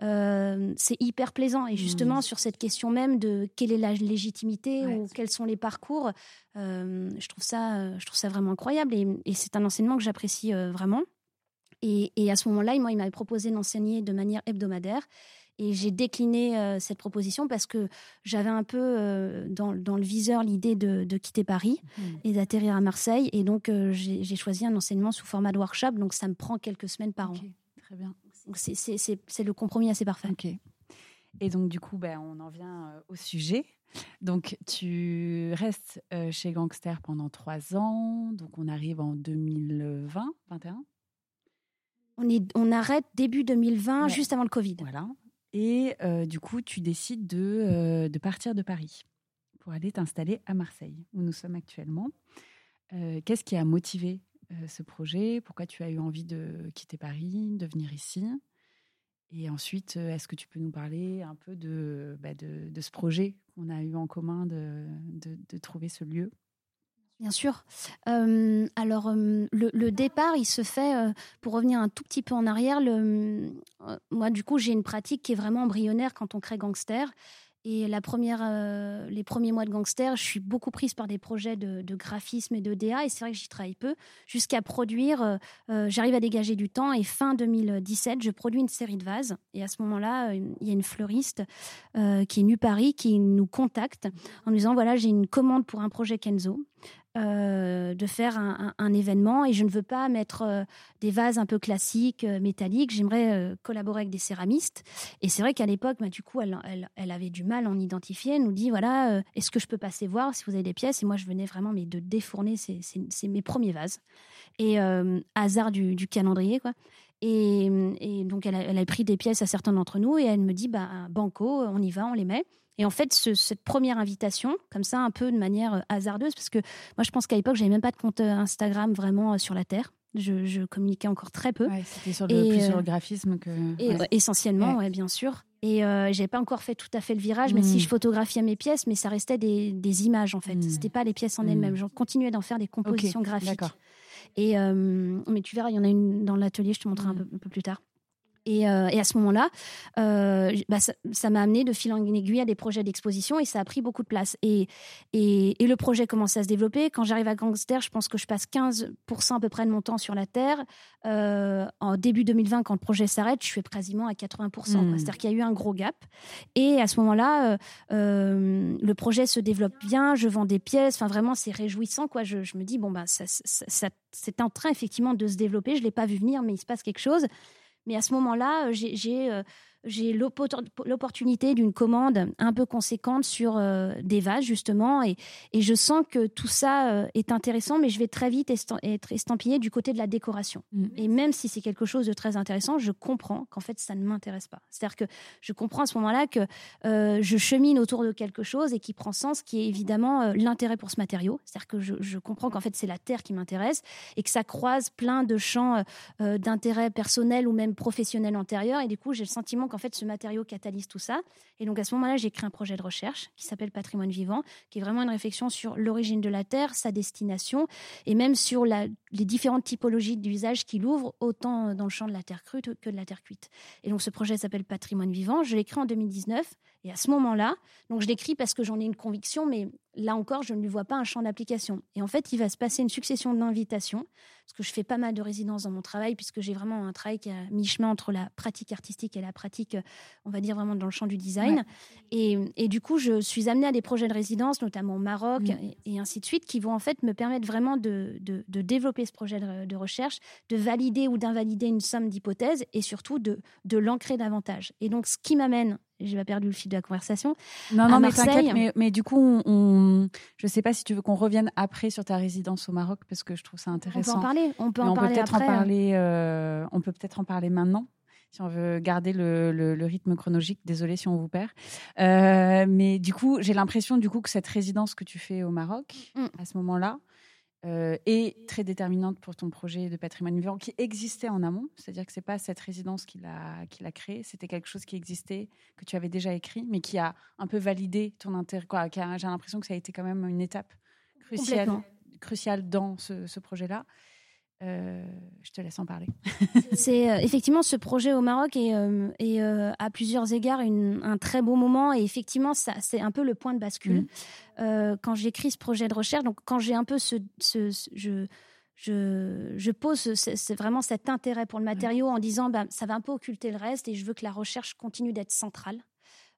c'est hyper plaisant. Et justement, mmh. sur cette question même de quelle est la légitimité ou quels sont les parcours, je, trouve ça, je trouve ça vraiment incroyable. Et, c'est un enseignement que j'apprécie vraiment. Et, et, à ce moment-là, moi, il m'avait proposé d'enseigner de manière hebdomadaire. Et j'ai décliné euh, cette proposition parce que j'avais un peu euh, dans, dans, le viseur l'idée de, de, quitter Paris mmh. et d'atterrir à Marseille. Et donc, euh, j'ai choisi un enseignement sous format de workshop. Donc, ça me prend quelques semaines par an. Très bien. C'est le compromis assez parfait. Ok. Et donc, du coup, ben, on en vient au sujet. Donc, tu restes chez Gangster pendant trois ans. Donc, on arrive en 2020, 21 on, est, on arrête début 2020, juste avant le Covid. Voilà. Et euh, du coup, tu décides de, euh, de, partir de Paris pour aller t'installer à Marseille, où nous sommes actuellement. Euh, qu'est-ce qui a motivé ce projet? Pourquoi tu as eu envie de quitter Paris, de venir ici? Et ensuite, est-ce que tu peux nous parler un peu de, bah, de, de ce projet qu'on a eu en commun de, de trouver ce lieu? Bien sûr. Euh, alors, euh, le, départ, il se fait, euh, pour revenir un tout petit peu en arrière, le, moi, du coup, j'ai une pratique qui est vraiment embryonnaire quand on crée Gangster. Et la première, les premiers mois de gangster, je suis beaucoup prise par des projets de, graphisme et de DA, et c'est vrai que j'y travaille peu, jusqu'à produire, j'arrive à dégager du temps, et fin 2017, je produis une série de vases, et à ce moment-là, il y a une fleuriste qui est nue Paris, qui nous contacte en nous disant, voilà, j'ai une commande pour un projet Kenzo, euh, de faire un, événement et je ne veux pas mettre euh, des vases un peu classiques, euh, métalliques. J'aimerais collaborer avec des céramistes. Et c'est vrai qu'à l'époque, bah, du coup, elle, avait du mal à en identifier. Elle nous dit voilà, est-ce que je peux passer voir si vous avez des pièces? Et moi, je venais vraiment mais de défourner. C'est mes premiers vases. Et hasard du, calendrier, quoi. Et, donc, elle a, elle a, pris des pièces à certains d'entre nous et elle me dit bah, Banco, on y va, on les met. Et en fait, cette première invitation, comme ça, un peu de manière euh, hasardeuse, parce que moi, je pense qu'à l'époque, j'avais même pas de compte euh, Instagram vraiment euh, sur la Terre. Je, communiquais encore très peu. c'était sur le, plus sur le graphisme que. Essentiellement, ouais. bien sûr. Et euh, j'avais pas encore fait tout à fait le virage, mais si hmm. je photographiais mes pièces, mais ça restait des, des images en fait. Ce hmm. C'était pas les pièces en elles-mêmes. Hmm. Je continuais d'en faire des compositions graphiques. Et mais tu verras, il y en a une dans l'atelier. Je te montrerai un peu plus tard. Euh, et, à ce moment-là, euh, bah, ça m'a amené de fil en aiguille à des projets d'exposition et ça a pris beaucoup de place. Et, et, le projet commençait à se développer. Quand j'arrive à Gangster, je pense que je passe 15% à peu près de mon temps sur la Terre. Euh, en début 2020, quand le projet s'arrête, je suis quasiment à 80%. Hmm. C'est-à-dire qu'il y a eu un gros gap. Et à ce moment-là, le projet se développe bien, je vends des pièces. Enfin, vraiment, c'est réjouissant. Quoi. Je, je, me dis, bon, bah, ça, ça, c'est en train effectivement de se développer. Je ne l'ai pas vu venir, mais il se passe quelque chose. Mais à ce moment-là, j'ai euh, j'ai l'opportunité d'une commande un peu conséquente sur euh, des vases justement et, et, je sens que tout ça euh, est intéressant mais je vais très vite être estampillée du côté de la décoration. Mm. et même si c'est quelque chose de très intéressant je comprends qu'en fait ça ne m'intéresse pas. C'est à dire que je comprends à ce moment-là que euh, je chemine autour de quelque chose et qui prend sens qui est évidemment l'intérêt pour ce matériau. C'est à dire que je, je comprends qu'en fait c'est la terre qui m'intéresse et que ça croise plein de champs d'intérêt personnel ou même professionnel antérieur et du coup j'ai le sentiment en fait, ce matériau catalyse tout ça. Et donc, à ce moment-là, j'ai créé un projet de recherche qui s'appelle Patrimoine vivant, qui est vraiment une réflexion sur l'origine de la Terre, sa destination, et même sur les différentes typologies d'usage qu'il ouvre, autant dans le champ de la Terre crue que de la Terre cuite. Et donc, ce projet s'appelle Patrimoine vivant. Je l'ai créé en 2019. Et à ce moment-là, donc je l'écris parce que j'en ai une conviction, mais là encore, je ne lui vois pas un champ d'application. Et en fait, il va se passer une succession d'invitations, parce que je fais pas mal de résidences dans mon travail, puisque j'ai vraiment un travail qui a mi-chemin entre la pratique artistique et la pratique, on va dire vraiment dans le champ du design. Et, et, du coup, je suis amenée à des projets de résidence, notamment au Maroc mm. et, ainsi de suite, qui vont en fait me permettre vraiment de, de, de développer ce projet de, de, recherche, de valider ou d'invalider une somme d'hypothèses et surtout de, de l'ancrer davantage. Et donc, ce qui m'amène j'ai pas perdu le fil de la conversation. Non, non, mais t'inquiète, mais, mais, du coup, on, je sais pas si tu veux qu'on revienne après sur ta résidence au Maroc, parce que je trouve ça intéressant. On peut en parler, on peut en parler peut-être En parler euh, on peut peut-être en parler maintenant, si on veut garder le, le, rythme chronologique. Désolée si on vous perd. Euh, mais du coup, j'ai l'impression du coup que cette résidence que tu fais au Maroc, mm. à ce moment-là, euh, est très déterminante pour ton projet de patrimoine vivant qui existait en amont. C'est-à-dire que c'est pas cette résidence qui l'a qui l'a créé, c'était quelque chose qui existait, que tu avais déjà écrit, mais qui a un peu validé ton intérêt. J'ai l'impression que ça a été quand même une étape cruciale, cruciale dans ce, ce projet-là. Je te laisse en parler. c'est effectivement ce projet au Maroc et, et à plusieurs égards un très beau moment et effectivement ça c'est un peu le point de bascule mmh. quand j'écris ce projet de recherche. Donc quand j'ai un peu ce, ce, je je, pose c'est vraiment cet intérêt pour le matériau en disant bah, ça va un peu occulter le reste et je veux que la recherche continue d'être centrale euh,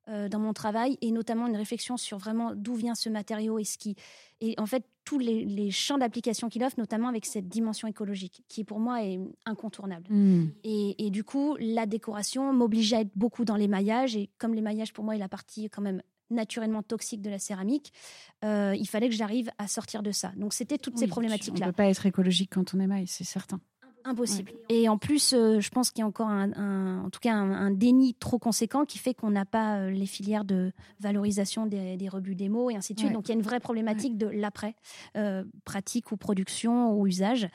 dans mon travail et notamment une réflexion sur vraiment d'où vient ce matériau et ce qui et en fait tous les, champs d'application qu'il offre, notamment avec cette dimension écologique qui pour moi est incontournable. Hmm. Et, et, du coup la décoration m'obligeait à être beaucoup dans les maillages et comme les maillages pour moi est la partie quand même naturellement toxique de la céramique, euh, il fallait que j'arrive à sortir de ça. Donc c'était toutes ces problématiques-là. On ne peut pas être écologique quand on émaille, c'est certain. Impossible. Et en plus, euh, je pense qu'il y a encore un, en tout cas un, déni trop conséquent qui fait qu'on n'a pas euh, les filières de valorisation des, des rebuts démo et ainsi de suite. Donc il y a une vraie problématique de l'après, pratique ou production ou usage.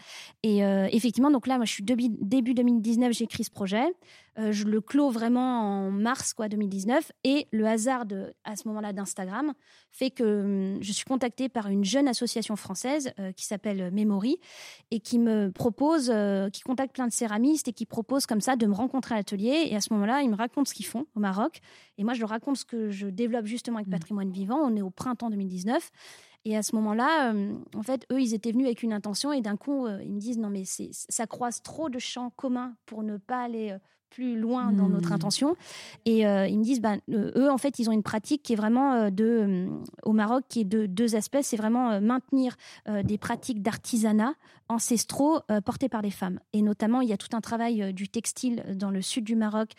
Et effectivement, donc là, moi, je suis début, début 2019, j'ai écrit ce projet. Euh, je le clôt vraiment en mars quoi 2019 et le hasard de, à ce moment-là d'Instagram fait que hum, je suis contactée par une jeune association française euh, qui s'appelle Memory et qui me propose, euh, qui contacte plein de céramistes et qui propose comme ça de me rencontrer à l'atelier et à ce moment-là ils me racontent ce qu'ils font au Maroc et moi je leur raconte ce que je développe justement avec mmh. Patrimoine Vivant. On est au printemps 2019 et à ce moment-là, en fait, eux, ils étaient venus avec une intention et d'un coup, ils me disent non mais ça croise trop de champs communs pour ne pas aller plus loin dans notre hmm. intention. Et euh, ils me disent, ben, euh, eux, en fait, ils ont une pratique qui est vraiment euh, de, au Maroc, qui est de deux aspects. C'est vraiment maintenir des pratiques d'artisanat ancestraux portés par des femmes. Et notamment, il y a tout un travail du textile dans le sud du Maroc,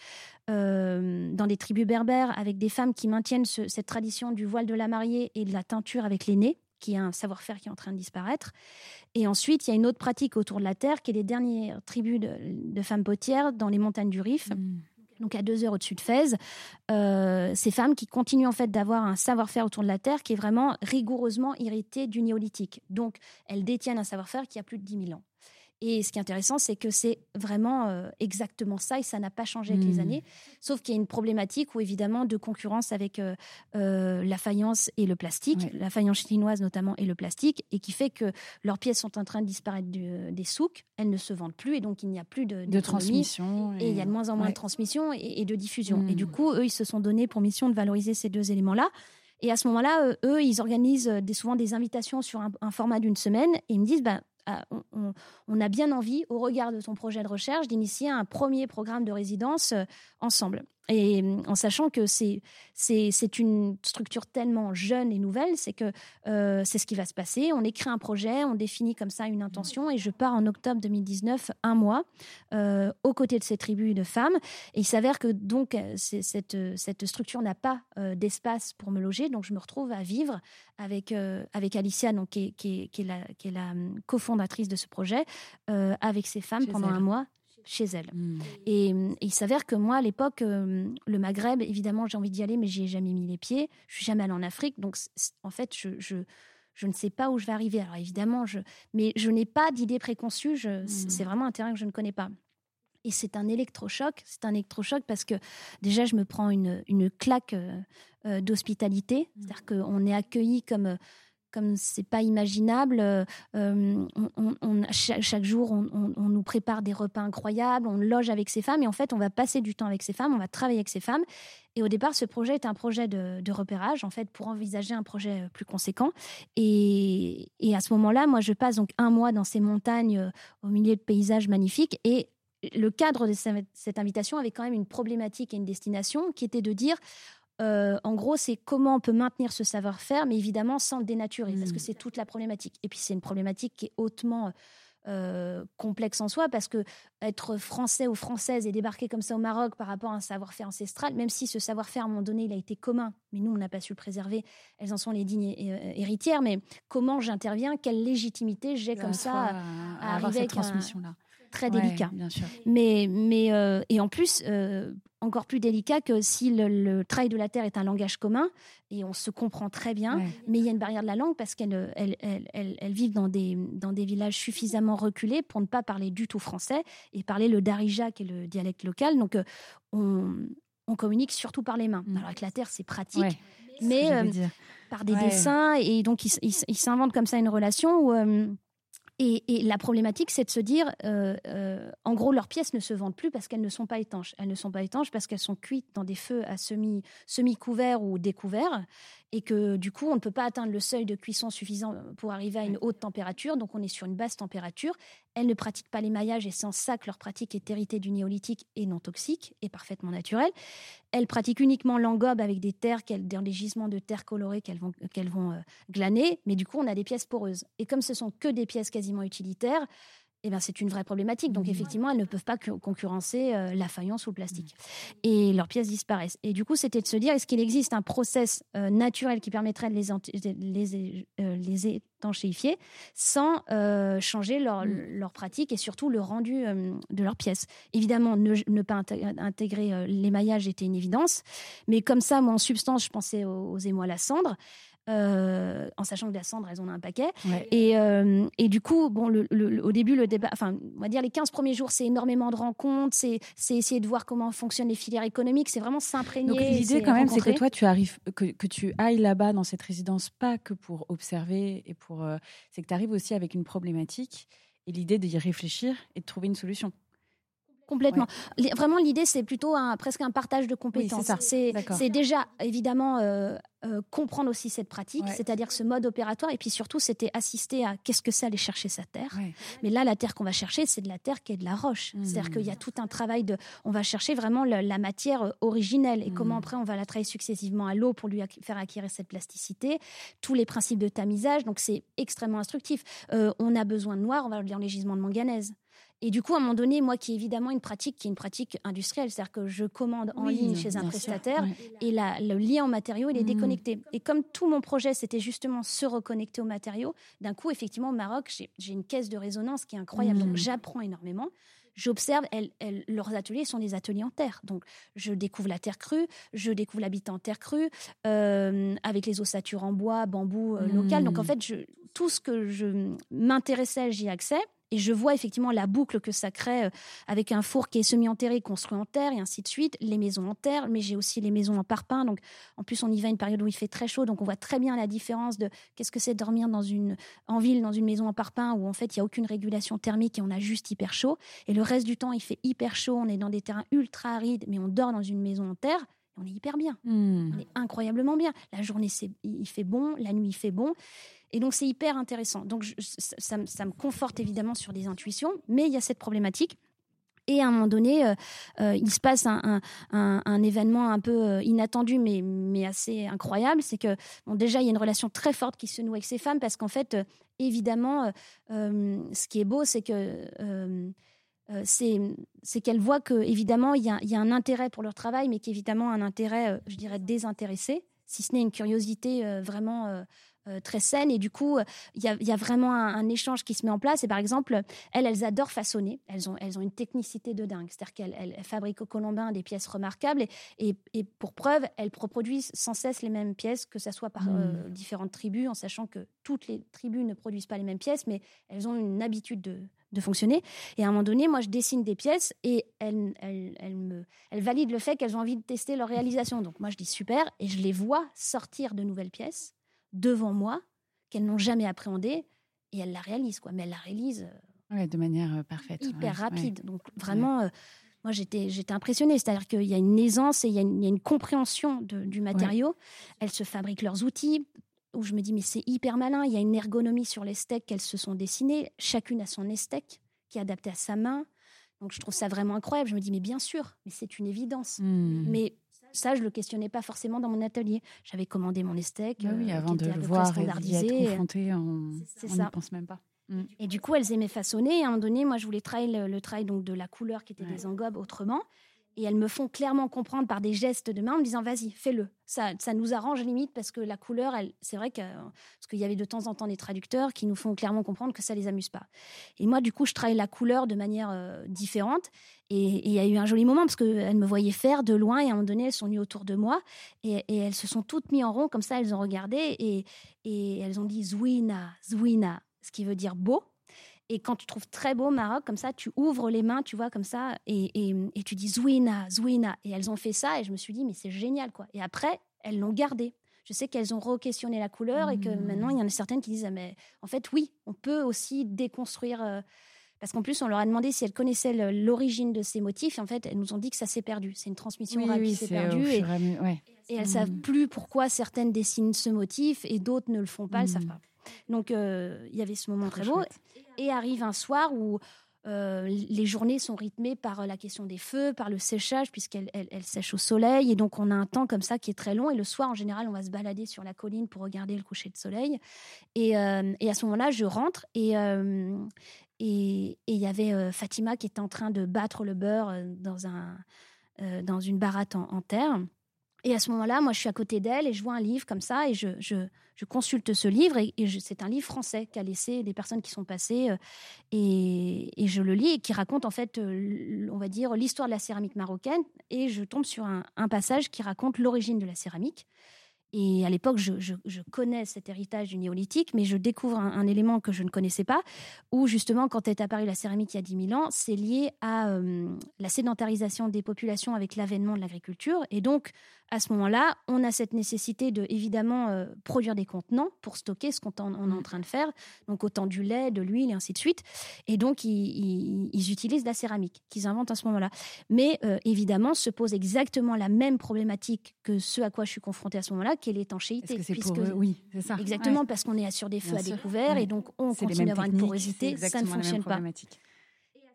dans des tribus berbères, avec des femmes qui maintiennent cette tradition du voile de la mariée et de la teinture avec les nez qui est un savoir-faire qui est en train de disparaître. Et ensuite, il y a une autre pratique autour de la terre, qui est les dernières tribus de, femmes potières dans les montagnes du Rif. Mm. Donc à deux heures au-dessus de Fès, euh, ces femmes qui continuent en fait d'avoir un savoir-faire autour de la terre qui est vraiment rigoureusement hérité du néolithique. Donc elles détiennent un savoir-faire qui a plus de 10 000 ans. Et ce qui est intéressant, c'est que c'est vraiment euh, exactement ça et ça n'a pas changé avec les hmm. années. Sauf qu'il y a une problématique où, évidemment, de concurrence avec euh, euh, la faïence et le plastique, la faïence chinoise notamment et le plastique, et qui fait que leurs pièces sont en train de disparaître des souks, elles ne se vendent plus et donc il n'y a plus de, de transmission. Et... il y a de moins en moins de transmission et, de diffusion. Et du hmm. coup, eux, ils se sont donnés pour mission de valoriser ces deux éléments-là. Et à ce moment-là, eux, ils organisent des, souvent des invitations sur un, format d'une semaine et ils me disent, bah, ah, on, a bien envie, au regard de ton projet de recherche, d'initier un premier programme de résidence euh, ensemble. Et mm, en sachant que c'est c'est une structure tellement jeune et nouvelle, c'est que euh, c'est ce qui va se passer. On écrit un projet, on définit comme ça une intention, et je pars en octobre 2019, un mois, euh, aux côtés de ces tribus de femmes. Et il s'avère que donc cette, cette structure n'a pas euh, d'espace pour me loger, donc je me retrouve à vivre avec avec Alicia, donc qui est, qui est, la, qui est la hum, cofondatrice de ce projet, avec ces femmes pendant un mois chez elle. Hmm. Et, il s'avère que moi, à l'époque, euh, le Maghreb, évidemment, j'ai envie d'y aller, mais j'y ai jamais mis les pieds. Je suis jamais allée en Afrique, donc en fait, je, je, ne sais pas où je vais arriver. Alors évidemment, je, mais je n'ai pas d'idée préconçue. Hmm. C'est vraiment un terrain que je ne connais pas. Et c'est un électrochoc. C'est un électrochoc parce que déjà, je me prends une, une claque euh, euh, d'hospitalité. Hmm. C'est-à-dire qu'on est accueilli comme comme c'est pas imaginable. Euh, on, chaque, jour, on, nous prépare des repas incroyables, on loge avec ces femmes et en fait, on va passer du temps avec ces femmes, on va travailler avec ces femmes. Et au départ, ce projet est un projet de, repérage, en fait, pour envisager un projet euh, plus conséquent. Et, à ce moment-là, moi, je passe donc un mois dans ces montagnes euh, au milieu de paysages magnifiques et le cadre de cette invitation avait quand même une problématique et une destination qui était de dire euh, en gros, c'est comment on peut maintenir ce savoir-faire, mais évidemment sans le dénaturer, parce que mm. c'est toute la problématique. Et puis c'est une problématique qui est hautement euh, complexe en soi, parce que être français ou française et débarquer comme ça au Maroc par rapport à un savoir-faire ancestral, même si ce savoir-faire à un moment donné il a été commun, mais nous on n'a pas su le préserver, elles en sont les dignes euh, héritières. Mais comment j'interviens, quelle légitimité j'ai comme ça à, avoir cette transmission-là très délicat. bien sûr. Mais, mais euh, et en plus, euh, encore plus délicat que si le, travail de la terre est un langage commun et on se comprend très bien, mais il y a une barrière de la langue parce qu'elles elles, elles, vivent dans des, dans des villages suffisamment reculés pour ne pas parler du tout français et parler le darija qui est le dialecte local. Donc euh, on, on communique surtout par les mains. Mm. Alors avec la terre, c'est pratique, mais par des dessins et donc ils s'inventent comme ça une relation où Et, la problématique, c'est de se dire, euh, euh, en gros, leurs pièces ne se vendent plus parce qu'elles ne sont pas étanches. Elles ne sont pas étanches parce qu'elles sont cuites dans des feux à semi, semi-couverts ou découverts, et que du coup, on ne peut pas atteindre le seuil de cuisson suffisant pour arriver à une haute température. Donc, on est sur une basse température. Elles ne pratiquent pas l'émaillage, et c'est en ça que leur pratique est héritée du néolithique et non toxique et parfaitement naturelle. Elles pratiquent uniquement l'engobe avec des terres, dans des gisements de terre colorées qu'elles vont, qu'elles vont euh, glaner, mais du coup, on a des pièces poreuses. Et comme ce sont que des pièces quasiment utilitaires, eh ben, c'est une vraie problématique. Donc, effectivement, elles ne peuvent pas concurrencer euh, la faïence ou le plastique. Et leurs pièces disparaissent. Et du coup, c'était de se dire, est-ce qu'il existe un process euh, naturel qui permettrait de les, les, euh, les étanchéifier sans changer leur, mmh. leur, pratique et surtout le rendu de leurs pièces? Évidemment, ne, ne pas intégrer l'émaillage était une évidence. Mais comme ça, moi, en substance, je pensais aux, aux émois à la cendre. Euh, en sachant que la cendre, elles en ont un paquet. Et, euh, et, du coup, bon, le, au début, le débat, enfin, on va dire les 15 premiers jours, c'est énormément de rencontres, c'est essayer de voir comment fonctionnent les filières économiques, c'est vraiment s'imprégner. Donc l'idée quand même, c'est que toi, tu arrives, que, que tu ailles là-bas dans cette résidence, pas que pour observer, et pour, euh, c'est que tu arrives aussi avec une problématique et l'idée d'y réfléchir et de trouver une solution. Complètement. Vraiment, l'idée, c'est plutôt un, presque un partage de compétences. c'est déjà, évidemment, euh, euh, comprendre aussi cette pratique, c'est-à-dire ce mode opératoire. Et puis surtout, c'était assister à qu'est-ce que c'est aller chercher sa terre. Mais là, la terre qu'on va chercher, c'est de la terre qui est de la roche. C'est-à-dire qu'il y a mmh. tout un travail de. On va chercher vraiment la, matière euh, originelle et comment mmh. après on va la travailler successivement à l'eau pour lui faire acquérir cette plasticité. Tous les principes de tamisage. Donc c'est extrêmement instructif. on a besoin de noir, on va dire les gisements de manganèse. Et du coup, à un moment donné, moi qui est évidemment une pratique qui est une pratique industrielle, c'est-à-dire que je commande en ligne chez un prestataire et la, le lien au matériau, il est mmh. déconnecté. Et comme tout mon projet, c'était justement se reconnecter au matériau, d'un coup, effectivement, au Maroc, j'ai une caisse de résonance qui est incroyable. Donc, mmh. j'apprends énormément j'observe, leurs ateliers sont des ateliers en terre. Donc, je découvre la terre crue, je découvre l'habitat en terre crue, euh, avec les ossatures en bois, bambou euh, local. Donc, en mmh. fait, je, tout ce que je m'intéressais, j'y accès. Et je vois effectivement la boucle que ça crée euh, avec un four qui est semi-enterré, construit en terre et ainsi de suite, les maisons en terre, mais j'ai aussi les maisons en parpaing. Donc, en plus, on y va une période où il fait très chaud, donc on voit très bien la différence de qu'est-ce que c'est dormir dans une, en ville, dans une maison en parpaing où en fait il n'y a aucune régulation thermique et on a juste hyper chaud. Et le reste du temps, il fait hyper chaud, on est dans des terrains ultra arides, mais on dort dans une maison en terre on est hyper bien. Hmm. On est incroyablement bien. La journée, il fait bon, la nuit, il fait bon. Et donc, c'est hyper intéressant. Donc, ça, me conforte évidemment sur des intuitions, mais il y a cette problématique. Et à un moment donné, euh, euh, il se passe un, événement un peu euh, inattendu, mais, assez incroyable. C'est que, bon, déjà, il y a une relation très forte qui se noue avec ces femmes, parce qu'en fait, évidemment, ce qui est beau, c'est que. c'est qu'elles voient que évidemment il y, a, il y, a, un intérêt pour leur travail, mais qu'évidemment un intérêt, je dirais, désintéressé, si ce n'est une curiosité vraiment euh, très saine. Et du coup, il y a, vraiment un, échange qui se met en place. Et par exemple, elles, elles adorent façonner. Elles ont, elles ont une technicité de dingue. C'est-à-dire qu'elles elles, fabriquent au Colombin des pièces remarquables. Et, et, pour preuve, elles reproduisent sans cesse les mêmes pièces, que ce soit par euh, mmh. différentes tribus, en sachant que toutes les tribus ne produisent pas les mêmes pièces, mais elles ont une habitude de, de fonctionner. Et à un moment donné, moi, je dessine des pièces et elles, elles, elles me, elles valident le fait qu'elles ont envie de tester leur réalisation. Donc moi, je dis super et je les vois sortir de nouvelles pièces devant moi qu'elles n'ont jamais appréhendé et elles la réalisent quoi. Mais elles la réalisent euh, de manière euh, parfaite hyper rapide. Donc vraiment euh, moi j'étais j'étais impressionnée. C'est-à-dire qu'il y a une aisance et il y a une, compréhension du matériau. Elles se fabriquent leurs outils où je me dis mais c'est hyper malin. Il y a une ergonomie sur les steaks qu'elles se sont dessinées. Chacune a son steak qui est adapté à sa main. Donc je trouve ça vraiment incroyable. Je me dis mais bien sûr mais c'est une évidence. Mmh. mais ça, je le questionnais pas forcément dans mon atelier. J'avais commandé mon estec. Bah oui, euh, avant de le voir et d'y être confronté, on n'y pense même pas. Mm. Et du coup, elles aimaient façonner. Et à un moment donné, moi, je voulais travailler le, travail donc, de la couleur qui était des engobes autrement. Et elles me font clairement comprendre par des gestes de main en me disant vas-y, fais-le. Ça, ça nous arrange limite parce que la couleur, c'est vrai que parce qu'il y avait de temps en temps des traducteurs qui nous font clairement comprendre que ça les amuse pas. Et moi, du coup, je travaille la couleur de manière euh, différente. Et il y a eu un joli moment parce qu'elles me voyaient faire de loin et à un moment donné, elles sont venues autour de moi et, elles se sont toutes mises en rond comme ça. Elles ont regardé et, et elles ont dit Zouina, Zouina, ce qui veut dire beau. Et quand tu trouves très beau Maroc, comme ça, tu ouvres les mains, tu vois, comme ça, et, et, tu dis Zouina, Zouina. Et elles ont fait ça, et je me suis dit, mais c'est génial, quoi. Et après, elles l'ont gardé. je sais qu'elles ont re-questionné la couleur et que mmh. maintenant, il y en a certaines qui disent, ah, mais en fait, oui, on peut aussi déconstruire. Euh, parce qu'en plus, on leur a demandé si elles connaissaient l'origine de ces motifs. Et en fait, elles nous ont dit que ça s'est perdu. C'est une transmission orale qui s'est perdue. Et, et, elles ne savent mmh. plus pourquoi certaines dessinent ce motif et d'autres ne le font pas. Elles savent pas. Donc, euh, il y avait ce moment très beau. Et arrive un soir où euh, les journées sont rythmées par euh, la question des feux, par le séchage, puisqu'elles elle, sèchent au soleil. Et donc, on a un temps comme ça qui est très long. Et le soir, en général, on va se balader sur la colline pour regarder le coucher de soleil. Et, euh, à ce moment-là, je rentre et il y avait Fatima qui était en train de battre le beurre dans, un, dans une baratte en terre. Et à ce moment-là, moi, je suis à côté d'elle et je vois un livre comme ça et je, consulte ce livre. Et, c'est un livre français qu'a laissé des personnes qui sont passées. Euh, et, je le lis et qui raconte, en fait, euh, on va dire, l'histoire de la céramique marocaine. Et je tombe sur un, un passage qui raconte l'origine de la céramique. Et à l'époque, je, connais cet héritage du néolithique, mais je découvre un, élément que je ne connaissais pas, où justement, quand est apparue la céramique il y a 10 000 ans, c'est lié à euh, la sédentarisation des populations avec l'avènement de l'agriculture. Et donc, à ce moment-là, on a cette nécessité de, évidemment, euh, produire des contenants pour stocker ce qu'on est en mmh. train de faire, donc autant du lait, de l'huile et ainsi de suite. Et donc, ils, utilisent la céramique qu'ils inventent à ce moment-là. Mais euh, évidemment, se pose exactement la même problématique que ce à quoi je suis confrontée à ce moment-là, qui est l'étanchéité. C'est puisque... Oui, c'est ça. Exactement, parce qu'on est sur des feux à découvert et donc on continue d'avoir une porosité, ça ne fonctionne pas.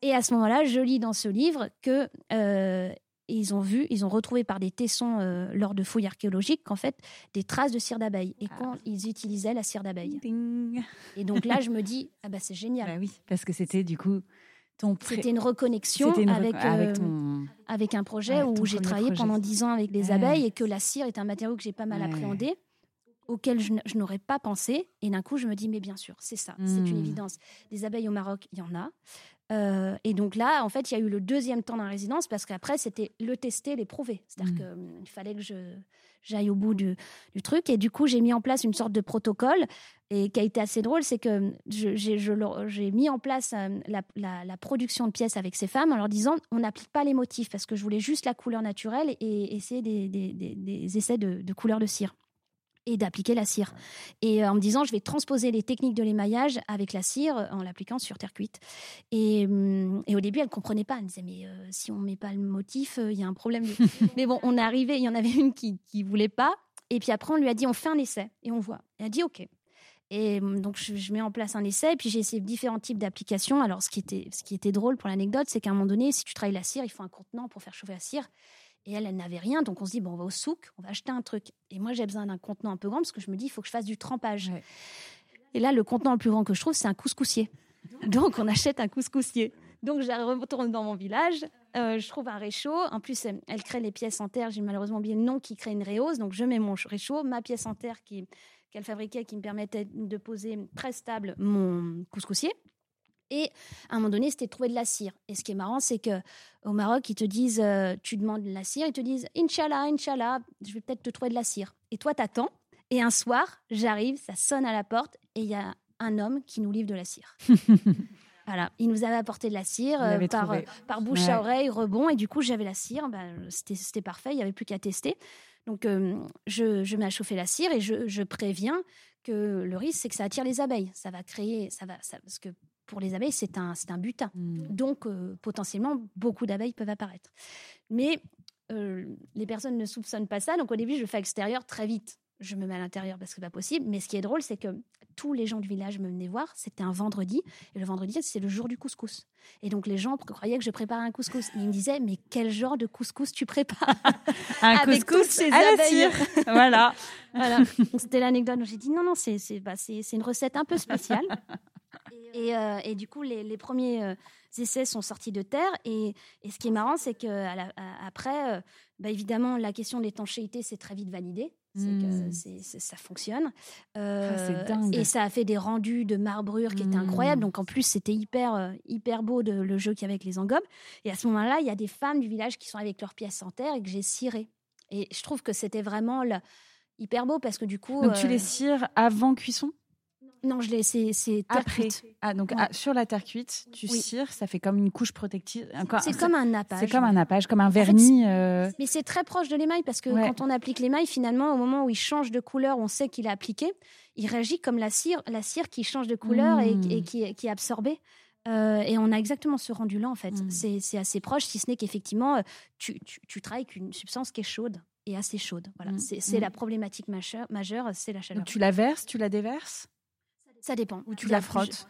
Et à ce moment-là, je lis dans ce livre que euh, ils ont vu, ils ont retrouvé par des tessons euh, lors de fouilles archéologiques qu'en fait des traces de cire d'abeille et quand ah. ils utilisaient la cire d'abeille. Et donc là, je me dis ah bah c'est génial. Bah oui, parce que c'était du coup ton c'était une reconnexion avec avec, euh, avec, un projet où j'ai travaillé pendant dix ans avec les abeilles et que la cire est un matériau que j'ai pas mal appréhendé auquel je, n'aurais pas pensé. Et d'un coup, je me dis, mais bien sûr, c'est ça, c'est une hmm. évidence. Des abeilles au Maroc, il y en a. Euh, et donc là, en fait, il y a eu le deuxième temps d'un résidence parce qu'après, c'était le tester, l'éprouver. C'est-à-dire mmh. qu'il hum, fallait que je, j'aille au bout du, du, truc. Et du coup, j'ai mis en place une sorte de protocole et qui a été assez drôle, c'est que j'ai mis en place euh, la, la, production de pièces avec ces femmes en leur disant on n'applique pas les motifs parce que je voulais juste la couleur naturelle et essayer des, des, des, essais de, de couleur de cire et d'appliquer la cire. Et euh, en me disant, je vais transposer les techniques de l'émaillage avec la cire euh, en l'appliquant sur terre cuite. Et, hum, et, au début, elle ne comprenait pas. Elle me disait, mais euh, si on ne met pas le motif, il y a un problème. mais bon, on est arrivé, il y en avait une qui ne voulait pas. Et puis après, on lui a dit, on fait un essai et on voit. Elle a dit, OK. Et hum, donc, je, mets en place un essai, et puis j'ai essayé différents types d'applications. Alors, ce qui, était, ce qui était drôle pour l'anecdote, c'est qu'à un moment donné, si tu travailles la cire, il faut un contenant pour faire chauffer la cire. Et elle, elle n'avait rien. Donc on se dit, bon, on va au souk, on va acheter un truc. Et moi, j'ai besoin d'un contenant un peu grand parce que je me dis, il faut que je fasse du trempage. Et là, le contenant le plus grand que je trouve, c'est un couscoussier. Donc on achète un couscoussier. Donc je retourne dans mon village, euh, je trouve un réchaud. En plus, elle, crée les pièces en terre. J'ai malheureusement oublié le nom qui crée une réhausse. Donc je mets mon réchaud, ma pièce en terre qu'elle fabriquait, qui me permettait de poser très stable mon couscoussier. Et à un moment donné, c'était de trouver de la cire. Et ce qui est marrant, c'est que au Maroc, ils te disent, euh, tu demandes de la cire, ils te disent, Inch'Allah, Inch'Allah, je vais peut-être te trouver de la cire. Et toi, t'attends. Et un soir, j'arrive, ça sonne à la porte, et il y a un homme qui nous livre de la cire. voilà, il nous avait apporté de la cire euh, par, euh, par, bouche à oreille, rebond, et du coup, j'avais la cire. Ben, c'était parfait, il n'y avait plus qu'à tester. Donc, je, je, mets à chauffer la cire et je, je préviens que le risque, c'est que ça attire les abeilles. Ça va créer, ça va, ça, parce que pour les abeilles, c'est un, un butin. Hmm. Donc, euh, potentiellement, beaucoup d'abeilles peuvent apparaître. Mais euh, les personnes ne soupçonnent pas ça. Donc, au début, je fais extérieur très vite. Je me mets à l'intérieur parce que c'est pas possible. Mais ce qui est drôle, c'est que tous les gens du village me venaient voir. C'était un vendredi. Et le vendredi, c'est le jour du couscous. Et donc, les gens croyaient que je préparais un couscous. ils me disaient, mais quel genre de couscous tu prépares Un couscous ces à abeilles. voilà. voilà. C'était l'anecdote. J'ai dit, non, non, c'est bah, une recette un peu spéciale. Euh, et, du coup, les, premiers euh, essais sont sortis de terre. Et, ce qui est marrant, c'est qu'après, euh, bah, évidemment, la question de l'étanchéité s'est très vite validée. Que hmm. ça fonctionne. Ah, et ça a fait des rendus de marbrure qui étaient incroyables. Hmm. Donc en plus, c'était hyper, hyper beau de, le jeu qu'il y avait avec les engobes. Et à ce moment-là, il y a des femmes du village qui sont avec leurs pièces en terre et que j'ai ciré. Et je trouve que c'était vraiment hyper beau parce que du coup. Donc tu les cires avant cuisson? Non, je l'ai, c'est, c'est terre Après. cuite. Ah, donc ah, sur la terre cuite, tu Oui. cires, ça fait comme une couche protective. encore- C'est comme un nappage. C'est comme un nappage, comme un fait, vernis. euh, Mais c'est très proche de l'émail parce que Ouais. quand on applique l'émail, finalement, au moment où il change de couleur, on sait qu'il est appliqué. Il réagit comme la cire, la cire qui change de couleur et, Mm. et qui, qui est absorbée. Euh, et on a exactement ce rendu-là, en fait. Mm. C'est c'est assez proche, si ce n'est qu'effectivement, euh, tu, tu, tu travailles avec une substance qui est chaude et assez chaude. Voilà. Mm. C'est c'est la problématique majeure, majeure c'est la chaleur. donc tu la verses, tu la déverses? Ça dépend. ou tu la frottes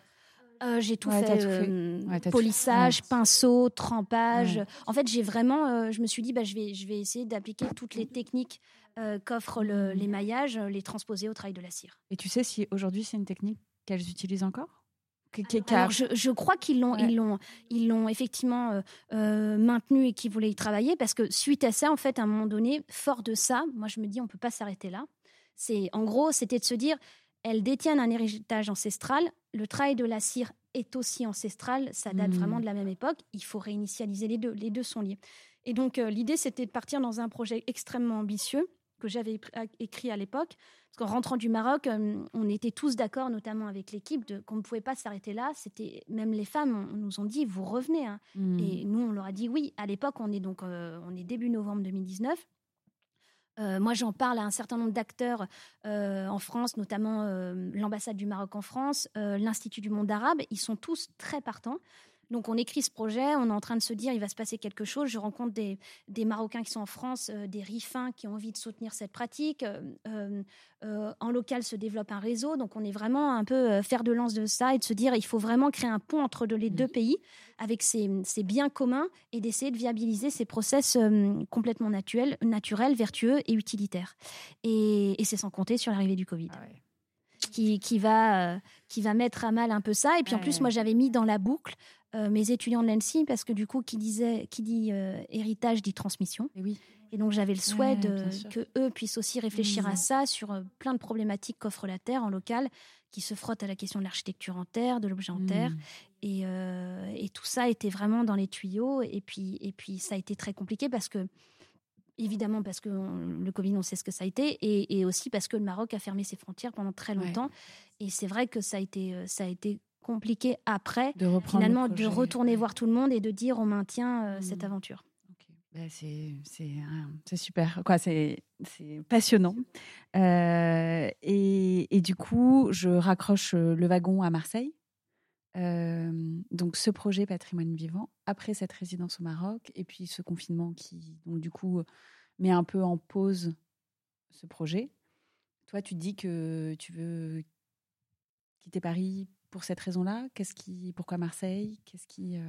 Euh, j'ai tout Ouais, fait, t'as tout fait. euh, Ouais, polissage, ouais. pinceau, trempage. En fait, j'ai vraiment, euh, je me suis dit, bah, je vais, je vais essayer d'appliquer toutes les techniques qu'offrent le- l'émaillage, euh, les transposer au travail de la cire. Et tu sais si aujourd'hui c'est une technique qu'elles utilisent encore? Alors, je, je crois qu'ils l'ont, Ouais. ils l'ont, ils l'ont effectivement euh, euh, maintenu et qu'ils voulaient y travailler parce que suite à ça, en fait, à un moment donné, fort de ça, moi, je me dis, on peut pas s'arrêter là. C'est, en gros, c'était de se dire, elles détiennent un héritage ancestral. Le travail de la cire est aussi ancestral. Ça date Mhm. vraiment de la même époque. Il faut réinitialiser les deux. Les deux sont liés. Et donc, euh, l'idée, c'était de partir dans un projet extrêmement ambitieux que j'avais écrit à l'époque. Parce qu'en rentrant du Maroc, euh, on était tous d'accord, notamment avec l'équipe, de- qu'on ne pouvait pas s'arrêter là. C'était même les femmes on- nous ont dit vous revenez. hein. Hmm. Et nous, on leur a dit oui. À l'époque, on est donc euh, on est début novembre 2019. Euh, moi, j'en parle à un certain nombre d'acteurs euh, en France, notamment euh, l'ambassade du Maroc en France, l'Institut du monde arabe. Ils sont tous très partants. Donc, on écrit ce projet, on est en train de se dire il va se passer quelque chose. Je rencontre des, des Marocains qui sont en France, euh, des rifins qui ont envie de soutenir cette pratique. Euh, euh, en local se développe un réseau. Donc, on est vraiment un peu fer de lance de ça et de se dire il faut vraiment créer un pont entre les deux pays avec ces, ces biens communs et d'essayer de viabiliser ces process complètement naturels, naturels, vertueux et utilitaires. Et, et c'est sans compter sur l'arrivée du Covid Ah ouais. qui, qui, va, euh, qui va mettre à mal un peu ça. Et puis en Ouais. plus, moi, j'avais mis dans la boucle euh, mes étudiants de l'ENSI parce que du coup, qui, disait, qui dit euh, héritage dit transmission. Et oui. Et donc, j'avais le souhait Ouais, de, que eux puissent aussi réfléchir Mhm. à ça sur euh, plein de problématiques qu'offre la Terre en local, qui se frottent à la question de l'architecture en terre, de l'objet en terre. Hmm. Et, et tout ça était vraiment dans les tuyaux. Et puis, et puis ça a été très compliqué parce que, évidemment, parce que on- le Covid, on sait ce que ça a été, et, et aussi parce que le Maroc a fermé ses frontières pendant très Ouais. longtemps. Et c'est vrai que ça a été, ça a été compliqué après, De finalement, de retourner voir tout le monde et de dire on maintient euh, cette Mhm. aventure. Bah, c'est c'est super. Quoi, c'est passionnant. Euh, et, et du coup, je raccroche euh, le wagon à Marseille. Euh, donc, ce projet patrimoine vivant, après cette résidence au Maroc, et puis ce confinement qui, donc, du coup, met un peu en pause ce projet. Toi, tu dis que tu veux quitter Paris pour cette raison-là? Qu'est-ce qui, pourquoi Marseille? Qu'est-ce qui euh,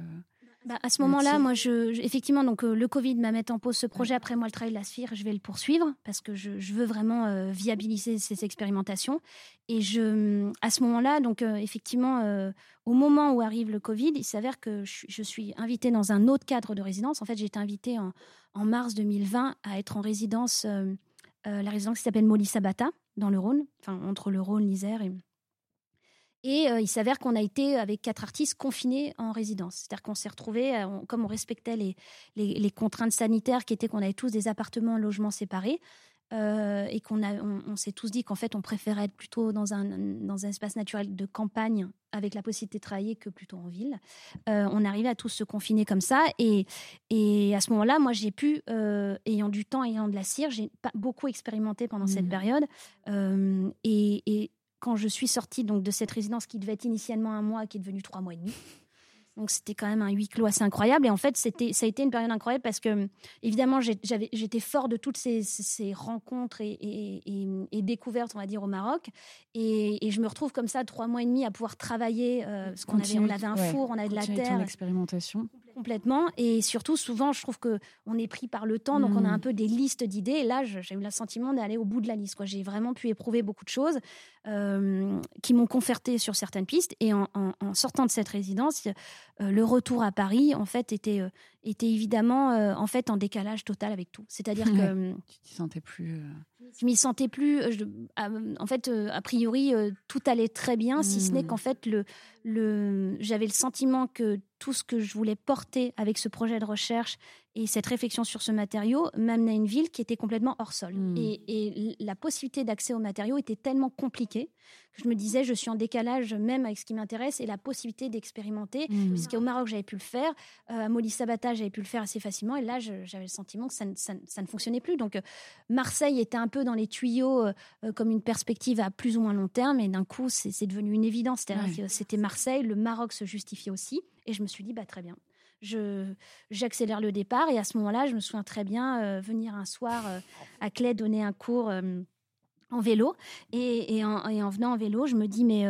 Bah, à ce moment-là, moi, je, je- effectivement, donc euh, le Covid m'a mis en pause ce projet. Après, moi, le travail de la sphère, je vais le poursuivre parce que je, je veux vraiment euh, viabiliser ces expérimentations. Et je, à ce moment-là, donc effectivement, au moment où arrive le Covid, il s'avère que je, je suis invitée dans un autre cadre de résidence. En fait, j'ai été invitée en, en mars 2020 à être en résidence, la résidence qui s'appelle Molly Sabata, dans le Rhône, enfin entre le Rhône, l'Isère et et euh, il s'avère qu'on a été avec quatre artistes confinés en résidence. C'est-à-dire qu'on s'est retrouvés, euh, on- comme on respectait les, les, les contraintes sanitaires qui étaient qu'on avait tous des appartements, logements séparés, euh, et qu'on a, on, on s'est tous dit qu'en fait on préférait être plutôt dans un, dans un espace naturel de campagne avec la possibilité de travailler que plutôt en ville. Euh, on arrivait à tous se confiner comme ça, et, et à ce moment-là, moi j'ai pu, euh, ayant du temps, ayant de la cire, j'ai pas beaucoup expérimenté pendant cette Mhm. période, Euh, et, et quand je suis sortie donc de cette résidence qui devait être initialement un mois, qui est devenue trois mois et demi. Donc c'était quand même un huis clos assez incroyable. Et en fait, c'était, ça a été une période incroyable parce que, évidemment, j'étais fort de toutes ces, ces- rencontres et, et- et- et découvertes, on va dire, au Maroc. Et, je me retrouve comme ça, trois mois et demi, à pouvoir travailler. euh, parce qu'on avait, on avait un ouais, four, on avait de la continuer ton terre expérimentation. Complètement. Et surtout, souvent, je trouve que on est pris par le temps, donc on a Mm. un peu des listes d'idées. Et là, j'ai eu le sentiment d'aller au bout de la liste. quoi. J'ai vraiment pu éprouver beaucoup de choses euh, qui m'ont conforté sur certaines pistes. Et en, en- en sortant de cette résidence, euh, le retour à Paris, en fait, était, euh, était évidemment euh, en fait en décalage total avec tout. C'est-à-dire que Ouais. Tu t'y sentais plus. euh, je m'y sentais plus. euh, je- en fait, euh, a priori, tout allait très bien, si ce n'est Mm. qu'en fait, le, le, j'avais le sentiment que tout ce que je voulais porter avec ce projet de recherche Et cette réflexion sur ce matériau m'amenait à une ville qui était complètement hors sol. Hmm. Et, la possibilité d'accès au matériau était tellement compliquée que je me disais, je suis en décalage même avec ce qui m'intéresse et la possibilité d'expérimenter. Hmm. Puisqu'au Maroc, j'avais pu le faire. Euh, à Molly Sabata, j'avais pu le faire assez facilement. Et là, j'avais le sentiment que ça, ne fonctionnait plus. Donc, euh, Marseille était un peu dans les tuyaux euh, comme une perspective à plus ou moins long terme. Et d'un coup, c'est devenu une évidence. C'était Marseille. Le Maroc se justifiait aussi. Et je me suis dit, bah, très bien j'accélère le départ. Et à ce moment-là, je me souviens très bien euh, venir un soir euh, à Clé donner un cours euh, en vélo. Et, en, venant en vélo, je me dis, mais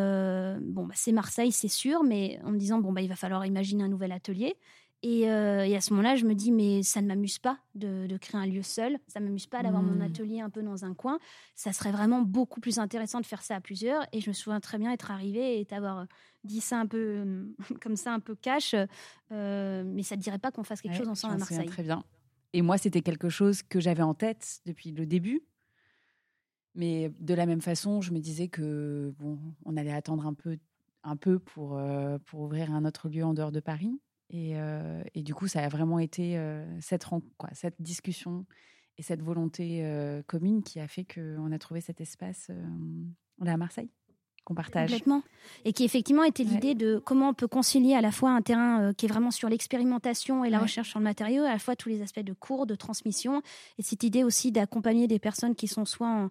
bon, bah, c'est Marseille, c'est sûr, mais en me disant, bon, bah, il va falloir imaginer un nouvel atelier. Et, à ce moment-là, je me dis, mais ça ne m'amuse pas de, créer un lieu seul. Ça ne m'amuse pas d'avoir mon mmh. atelier un peu dans un coin. Ça serait vraiment beaucoup plus intéressant de faire ça à plusieurs. Et je me souviens très bien être arrivée et d'avoir dit ça un peu comme ça, un peu cash, euh, mais ça ne dirait pas qu'on fasse quelque chose ensemble à Marseille? Très bien. Et moi, c'était quelque chose que j'avais en tête depuis le début. Mais de la même façon, je me disais que bon, on allait attendre un peu, un peu pour, euh, pour ouvrir un autre lieu en dehors de Paris. Et, et du coup, ça a vraiment été cette, quoi, cette discussion et cette volonté commune qui a fait qu'on a trouvé cet espace là à Marseille qu'on partage. Complètement. Et qui effectivement était l'idée de comment on peut concilier à la fois un terrain euh, qui est vraiment sur l'expérimentation et la recherche sur le matériau, à la fois tous les aspects de cours, de transmission, et cette idée aussi d'accompagner des personnes qui sont soit en,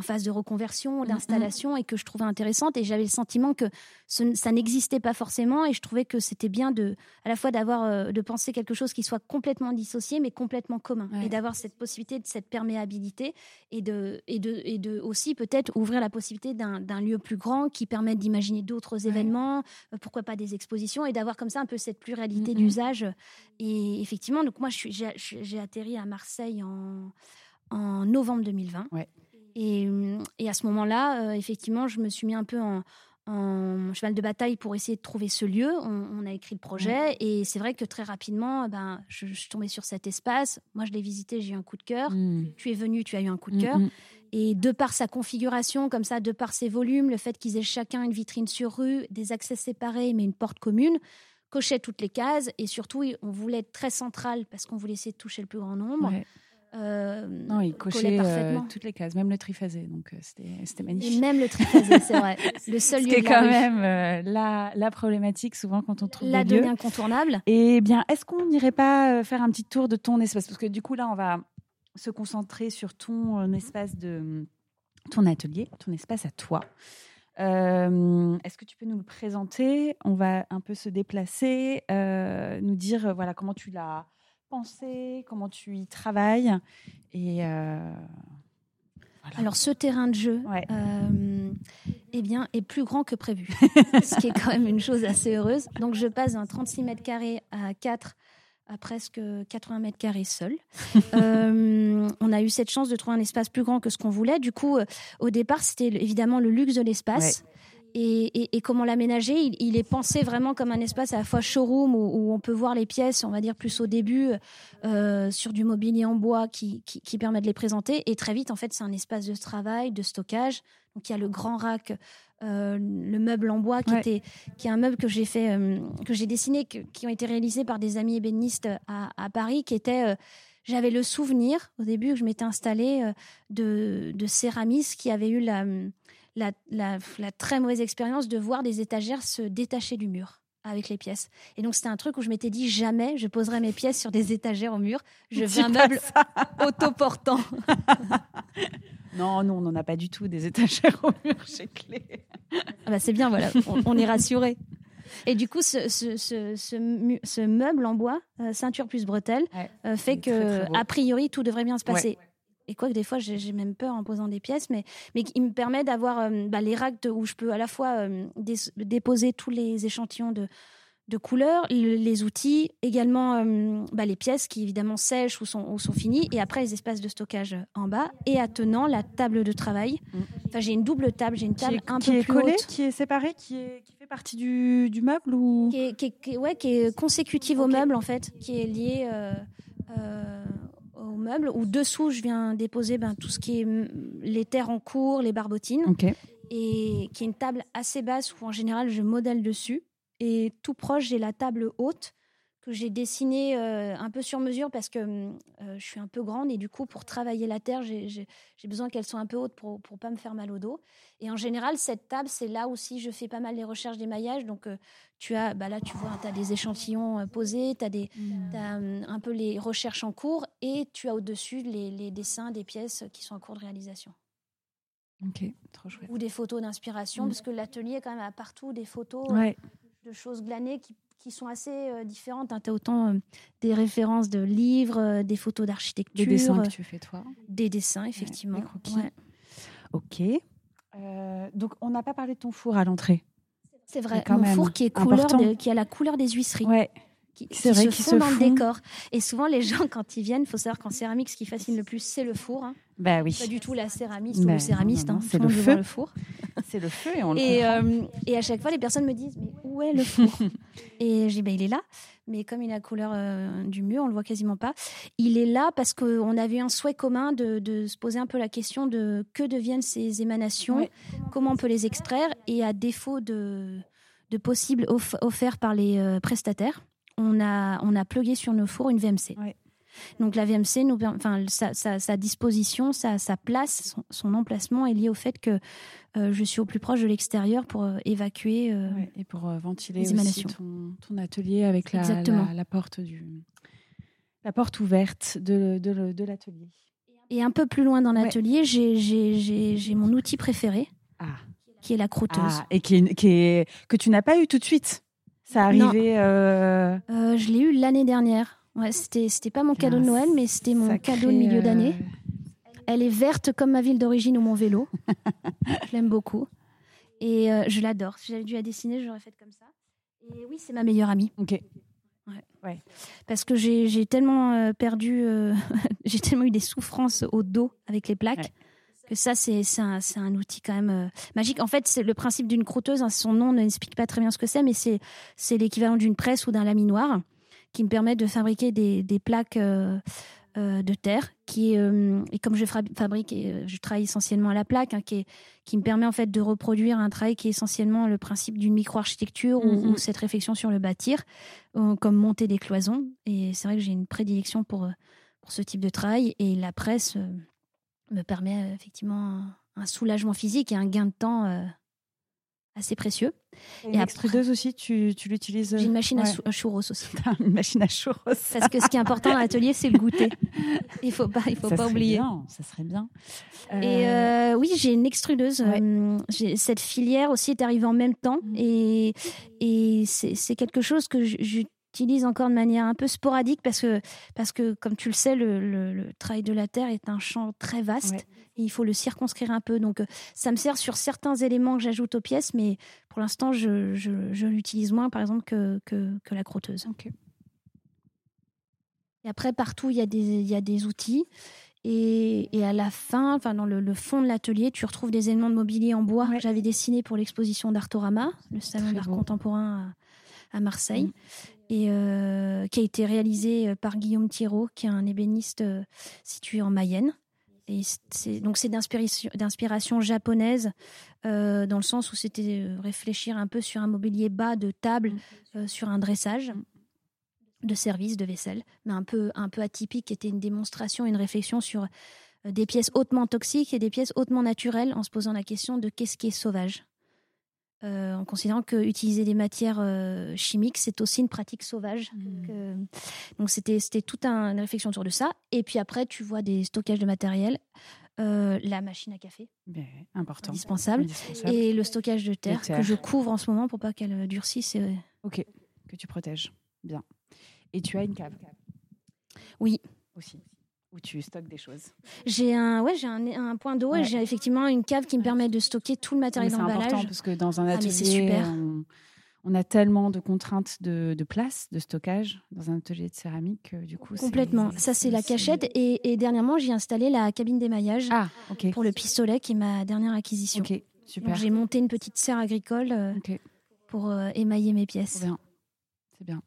en phase de reconversion, mm, d'installation, et que je trouvais intéressante. Et j'avais le sentiment que ça n'existait pas forcément, et je trouvais que c'était bien de, à la fois d'avoir, euh, de penser quelque chose qui soit complètement dissocié, mais complètement commun, et d'avoir cette possibilité de cette perméabilité, et de, et de, et de aussi peut-être ouvrir la possibilité d'un lieu plus grand qui permette d'imaginer d'autres événements, euh, pourquoi pas des expositions, et d'avoir comme ça un peu cette pluralité mm, mm. d'usage. Et effectivement, donc moi, j'ai atterri à Marseille en en novembre 2020. Ouais. Et, et à ce moment-là, euh, effectivement, je me suis mis un peu en, cheval de bataille pour essayer de trouver ce lieu. On, a écrit le projet et c'est vrai que très rapidement, ben, je, suis tombée sur cet espace. Moi, je l'ai visité, j'ai eu un coup de cœur. Mmh. Tu es venu, tu as eu un coup de mmh, cœur. Mmh. Et de par sa configuration, comme ça, de par ses volumes, le fait qu'ils aient chacun une vitrine sur rue, des accès séparés, mais une porte commune, cochait toutes les cases. Et surtout, on voulait être très central parce qu'on voulait essayer de toucher le plus grand nombre. Euh, non, il cochait euh, toutes les cases, même le triphasé, donc euh, c'était magnifique. Et même le triphasé, c'est vrai. Le seul lieu. C'est quand même la, la, problématique souvent quand on trouve la des lieux. incontournable. Et bien, est-ce qu'on n'irait pas faire un petit tour de ton espace? Parce que du coup, là, on va se concentrer sur ton espace de ton atelier, ton espace à toi. Est-ce que tu peux nous le présenter? On va un peu se déplacer, nous dire voilà comment tu l'as penser, comment tu y travailles. Et euh, Alors, ce terrain de jeu euh, eh bien, est plus grand que prévu, ce qui est quand même une chose assez heureuse. Donc, je passe d'un 36 mètres carrés à 4 à presque 80 mètres carrés seul. Euh, on a eu cette chance de trouver un espace plus grand que ce qu'on voulait. Du coup, au départ, c'était évidemment le luxe de l'espace et, comment l'aménager. Il, est pensé vraiment comme un espace à la fois showroom où, on peut voir les pièces, on va dire plus au début, euh, sur du mobilier en bois qui, qui, permet de les présenter. Et très vite, en fait, c'est un espace de travail, de stockage. Donc il y a le grand rack, euh, le meuble en bois qui était, qui est un meuble que j'ai fait, euh, que j'ai dessiné, qui ont été réalisés par des amis ébénistes à, à Paris, qui était j'avais le souvenir au début que je m'étais installée de, de céramistes qui avaient eu la, la, très mauvaise expérience de voir des étagères se détacher du mur avec les pièces. Et donc c'était un truc où je m'étais dit jamais je poserai mes pièces sur des étagères au mur. Je veux un meuble autoportant. non, non, on n'en a pas du tout des étagères au mur chez Clé. Ah bah c'est bien, voilà, on, est rassuré. Et du coup, ce, ce, meuble en bois, euh, ceinture plus bretelle, euh, fait que, a priori, tout devrait bien se passer et quoi que des fois j'ai même peur en posant des pièces, mais, mais il me permet d'avoir euh, bah, les racks où je peux à la fois euh, déposer tous les échantillons de, de couleurs, les outils, également euh, bah, les pièces qui évidemment sèchent ou sont, ou sont finies, et après les espaces de stockage en bas, et attenant la table de travail. Mm. Enfin, j'ai une double table, j'ai une table un peu plus collée, qui est séparée, qui, est, qui fait partie du, du meuble ou qui est, qui ouais, qui est consécutive au meuble en fait, qui est liée au meuble, où dessous, je viens déposer ben, tout ce qui est les terres en cours, les barbotines, et qui est une table assez basse où en général je modèle dessus. Et tout proche, j'ai la table haute que j'ai dessiné euh, un peu sur mesure parce que euh, je suis un peu grande et du coup, pour travailler la terre, j'ai besoin qu'elle soit un peu haute pour ne pas me faire mal au dos. Et en général, cette table, c'est là aussi je fais pas mal les recherches d'émaillage. Donc, euh, tu as, bah là, tu vois, tu as des échantillons posés, tu as, des, mmh. un peu les recherches en cours et tu as au-dessus les, dessins des pièces qui sont en cours de réalisation. Ok, trop chouette. Ou des photos d'inspiration, mmh. parce que l'atelier, quand même, a partout des photos de choses glanées qui qui sont assez euh, différentes. Hein. Tu as autant euh, des références de livres, euh, des photos d'architecture. Des dessins que tu fais toi Des dessins, effectivement. Ok. donc, on n'a pas parlé de ton four à l'entrée. C'est vrai, mon four qui, est couleur qui a la couleur des huisseries. Ouais qui, se font dans le décor. Et souvent, les gens, quand ils viennent, il faut savoir qu'en céramique, ce qui fascine le plus, c'est le four. Hein. Bah oui. Pas du tout la céramiste ou le bah céramiste. Hein. C'est le, feu. le four. c'est le feu et on le et, euh, et à chaque fois, les personnes me disent Mais où est le four Et je dis bah, Il est là. Mais comme il a la couleur euh, du mur, on le voit quasiment pas. Il est là parce qu'on avait un souhait commun de, de, se poser un peu la question de que deviennent ces émanations, comment on peut les extraire, et à défaut de, de possibles offerts par les euh, prestataires, on a, on a plugué sur nos fours une VMC. Donc la VMC, nous, enfin, sa, disposition, sa, place, son, emplacement est lié au fait que euh, je suis au plus proche de l'extérieur pour euh, évacuer euh, et pour ventiler aussi ton, atelier avec la, la, porte du la porte ouverte de, de, l'atelier. Et un peu plus loin dans l'atelier, j'ai mon outil préféré, ah. qui est la crotteuse. Ah, et qui qui est, que tu n'as pas eu tout de suite. Ça arrivait. Je l'ai eu l'année dernière. Ouais, c'était c'était pas mon cadeau de Noël, mais c'était mon cadeau de milieu d'année. Euh, Elle est verte comme ma ville d'origine ou mon vélo. je l'aime beaucoup et euh, je l'adore. Si j'avais dû la dessiner, j'aurais fait comme ça. Et oui, c'est ma meilleure amie. Ok. Ouais. Parce que j'ai tellement perdu, j'ai tellement eu des souffrances au dos avec les plaques que ça, c'est un, un, outil quand même euh, magique. En fait, c'est le principe d'une crotteuse. Hein, son nom n'explique pas très bien ce que c'est, mais c'est l'équivalent d'une presse ou d'un laminoir qui me permet de fabriquer des, des plaques euh, euh, de terre. Qui, et comme je fabrique, et je travaille essentiellement à la plaque, hein, qui, qui me permet en fait de reproduire un travail qui est essentiellement le principe d'une micro-architecture ou, mm-hmm. cette réflexion sur le bâtir, comme monter des cloisons. Et c'est vrai que j'ai une prédilection pour, pour ce type de travail. Et la presse me permet euh, effectivement un, soulagement physique et un gain de temps euh, assez précieux. Et, et extrudeuse aussi, tu, tu l'utilises J'ai une machine à, churros aussi. une machine à churros. Parce que ce qui est important dans l'atelier, c'est le goûter. Il faut pas, il faut pas oublier. Bien, ça serait bien. Et euh, oui, j'ai une extrudeuse. cette filière aussi est arrivée en même temps mmh. et, et c'est quelque chose que je utilise encore de manière un peu sporadique parce que, parce que comme tu le sais, le, le, travail de la terre est un champ très vaste et il faut le circonscrire un peu. Donc, euh, ça me sert sur certains éléments que j'ajoute aux pièces, mais pour l'instant, je, je, l'utilise moins, par exemple, que, que, que la crotteuse. Et après, partout, il y a des, il y a des outils. Et, et, à la fin, enfin dans le, fond de l'atelier, tu retrouves des éléments de mobilier en bois que j'avais dessinés pour l'exposition d'Artorama, le salon d'art contemporain à, à Marseille. Mm et euh, qui a été réalisé euh, par Guillaume Thiraud, qui est un ébéniste euh, situé en Mayenne. Et c'est, donc c'est d'inspiration, japonaise, dans le sens où c'était réfléchir un peu sur un mobilier bas de table, sur un dressage de service, de vaisselle, mais un peu, un peu atypique, qui était une démonstration, une réflexion sur des pièces hautement toxiques et des pièces hautement naturelles, en se posant la question de qu'est-ce qui est sauvage. Euh, en considérant que utiliser des matières euh, chimiques, c'est aussi une pratique sauvage. Mmh. Donc, c'était c'était toute une réflexion autour de ça. Et puis après, tu vois des stockages de matériel, euh, la machine à café, important, indispensable, et le stockage de terre, que je couvre en ce moment pour pas qu'elle durcisse. Ok, que tu protèges. Bien. Et tu as une cave. Oui. Aussi où tu stockes des choses J'ai un, ouais, j'ai un, un, point d'eau et j'ai effectivement une cave qui me permet de stocker tout le matériel d'emballage. C'est important parce que dans un ah, atelier, On, a tellement de contraintes de, de, place, de stockage dans un atelier de céramique. du coup, Complètement. Ça, c'est la cachette. Et, et dernièrement, j'ai installé la cabine d'émaillage ah, pour le pistolet qui est ma dernière acquisition. Ok, super. J'ai monté une petite serre agricole euh, pour euh, émailler mes pièces. C'est bien. C'est bien.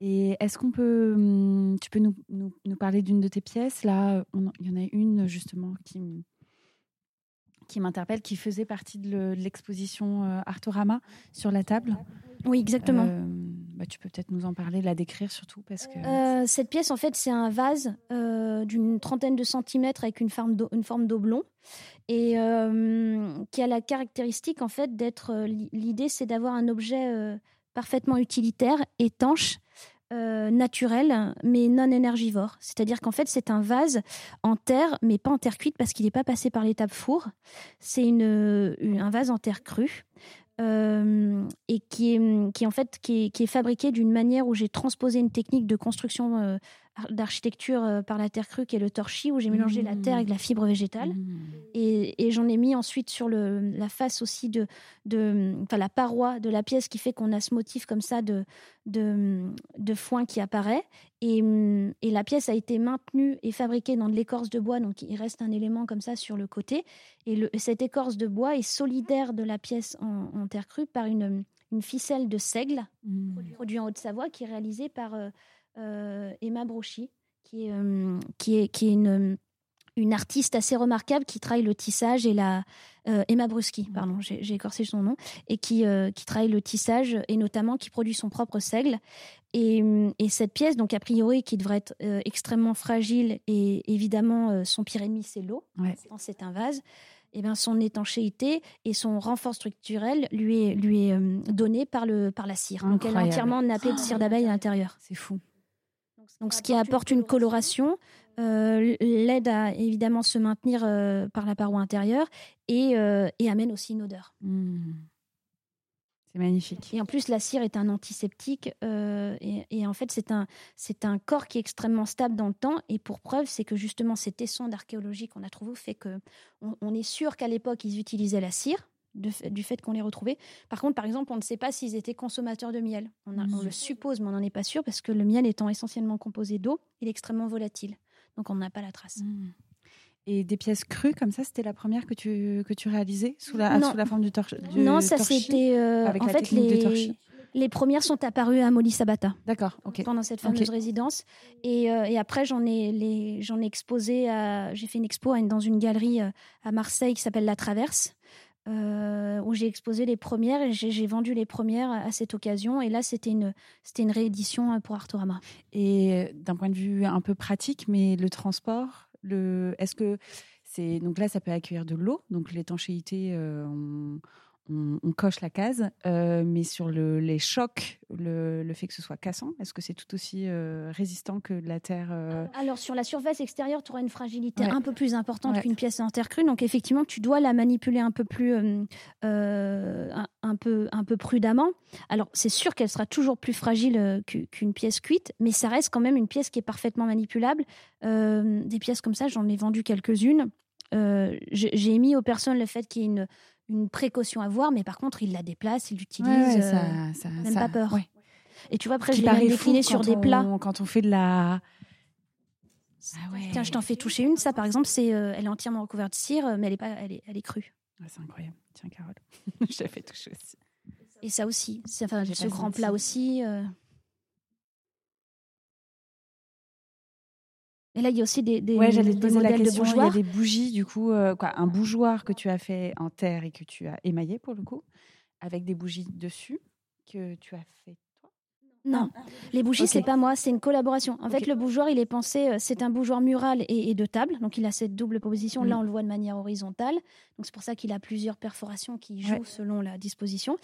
Et est-ce qu'on peut, hum, tu peux nous, nous, nous parler d'une de tes pièces? Là, il y en a une justement qui, qui m'interpelle, qui faisait partie de l'exposition euh, Artorama sur la table. Oui, exactement. Euh, bah, tu peux peut-être nous en parler, la décrire surtout parce que. Euh, cette pièce, en fait, c'est un vase euh, d'une trentaine de centimètres avec une forme d'oblong et qui a la caractéristique en fait d'être. L'idée, c'est d'avoir un objet parfaitement utilitaire, étanche. Naturel mais non énergivore. C'est-à-dire qu'en fait c'est un vase en terre mais pas en terre cuite parce qu'il n'est pas passé par l'étape four. C'est un vase en terre crue euh, et qui est, en fait qui est fabriqué d'une manière où j'ai transposé une technique de construction euh, d'architecture euh, par la terre crue qui est le torchis où j'ai mélangé la terre avec la fibre végétale mmh. et, et j'en ai mis ensuite sur le, la face aussi de, de enfin la paroi de la pièce qui fait qu'on a ce motif comme ça de, de, de foin qui apparaît et, et, la pièce a été maintenue et fabriquée dans de l'écorce de bois donc il reste un élément comme ça sur le côté et le, cette écorce de bois est solidaire de la pièce en, en terre crue par une, une ficelle de seigle mmh. produit en Haute-Savoie qui est réalisée par euh, Emma Brochy, qui est, euh, qui est, qui est une, une artiste assez remarquable qui travaille le tissage et la euh, Emma Bruschi, pardon, j'ai écorcé son nom, et qui, qui travaille le tissage et notamment qui produit son propre seigle. Et, et cette pièce, donc a priori, qui devrait être extrêmement fragile et évidemment son pire ennemi c'est l'eau. C'est un vase. Et eh bien, son étanchéité et son renfort structurel lui est, lui est donné par, le, par la cire. Donc elle est entièrement nappée de cire d'abeille à l'intérieur. C'est fou. Donc, ce qui apporte une coloration, euh, l'aide à évidemment se maintenir euh, par la paroi intérieure et, euh, amène aussi une odeur. Mmh. C'est magnifique. Et en plus, la cire est un antiseptique et, en fait, c'est un, c'est un corps qui est extrêmement stable dans le temps. Et pour preuve, c'est que justement, ces tessons d'archéologie qu'on a trouvés fait que on est sûr qu'à l'époque, ils utilisaient la cire du fait qu'on les retrouvait. Par contre, par exemple, on ne sait pas s'ils étaient consommateurs de miel. On, le suppose, mais on n'en est pas sûr parce que le miel étant essentiellement composé d'eau, il est extrêmement volatile. Donc on n'a pas la trace. Mmh. Et des pièces crues comme ça, c'était la première que tu, que tu réalisais sous la, sous la forme du, torche Non, ça c'était. Euh, en fait, les, les premières sont apparues à Molly Sabata. D'accord, Pendant cette fameuse résidence. Et, euh, et, après, j'en ai, j'en ai exposé, j'ai fait une expo dans une galerie euh, à Marseille qui s'appelle La Traverse. Euh, où j'ai exposé les premières et j'ai vendu les premières à cette occasion. Et là, c'était une, une réédition euh, pour Artorama. Et euh, d'un point de vue un peu pratique, mais le transport, le, est-ce que c'est donc là, ça peut accueillir de l'eau, donc l'étanchéité, coche la case, euh, mais sur le, les chocs, le, le, fait que ce soit cassant, est-ce que c'est tout aussi euh, résistant que la terre euh Alors sur la surface extérieure, tu auras une fragilité un peu plus importante qu'une pièce en terre crue, donc effectivement, tu dois la manipuler un peu plus, un, peu, un peu prudemment. Alors c'est sûr qu'elle sera toujours plus fragile qu'une pièce cuite, mais ça reste quand même une pièce qui est parfaitement manipulable. des pièces comme ça, j'en ai vendu quelques-unes. j'ai émis aux personnes le fait qu'il y ait une une précaution à voir, mais par contre, il la déplace, il l'utilise, euh, ça, même pas peur. Et tu vois, après, je l'ai décliné sur des plats. Quand on fait de la... Ah Tiens, je t'en fais toucher une. Ça, par exemple, c'est, euh, elle est entièrement recouverte de cire, mais elle est pas, elle est, elle est crue. c'est incroyable. Tiens, Carole, je l'ai fait toucher aussi. Et ça aussi, enfin, ce grand plat aussi. Euh, Et là, il y a aussi des, des, ouais, j'allais te poser la question, Il y a des bougies, du coup, euh, quoi, un bougeoir que tu as fait en terre et que tu as émaillé pour le coup, avec des bougies dessus que tu as fait non, les bougies, c'est pas moi, c'est une collaboration. En fait, le bougeoir, il est pensé, euh, c'est un bougeoir mural et, de table, donc il a cette double position. Là, mm. on le voit de manière horizontale, donc c'est pour ça qu'il a plusieurs perforations qui jouent selon la disposition.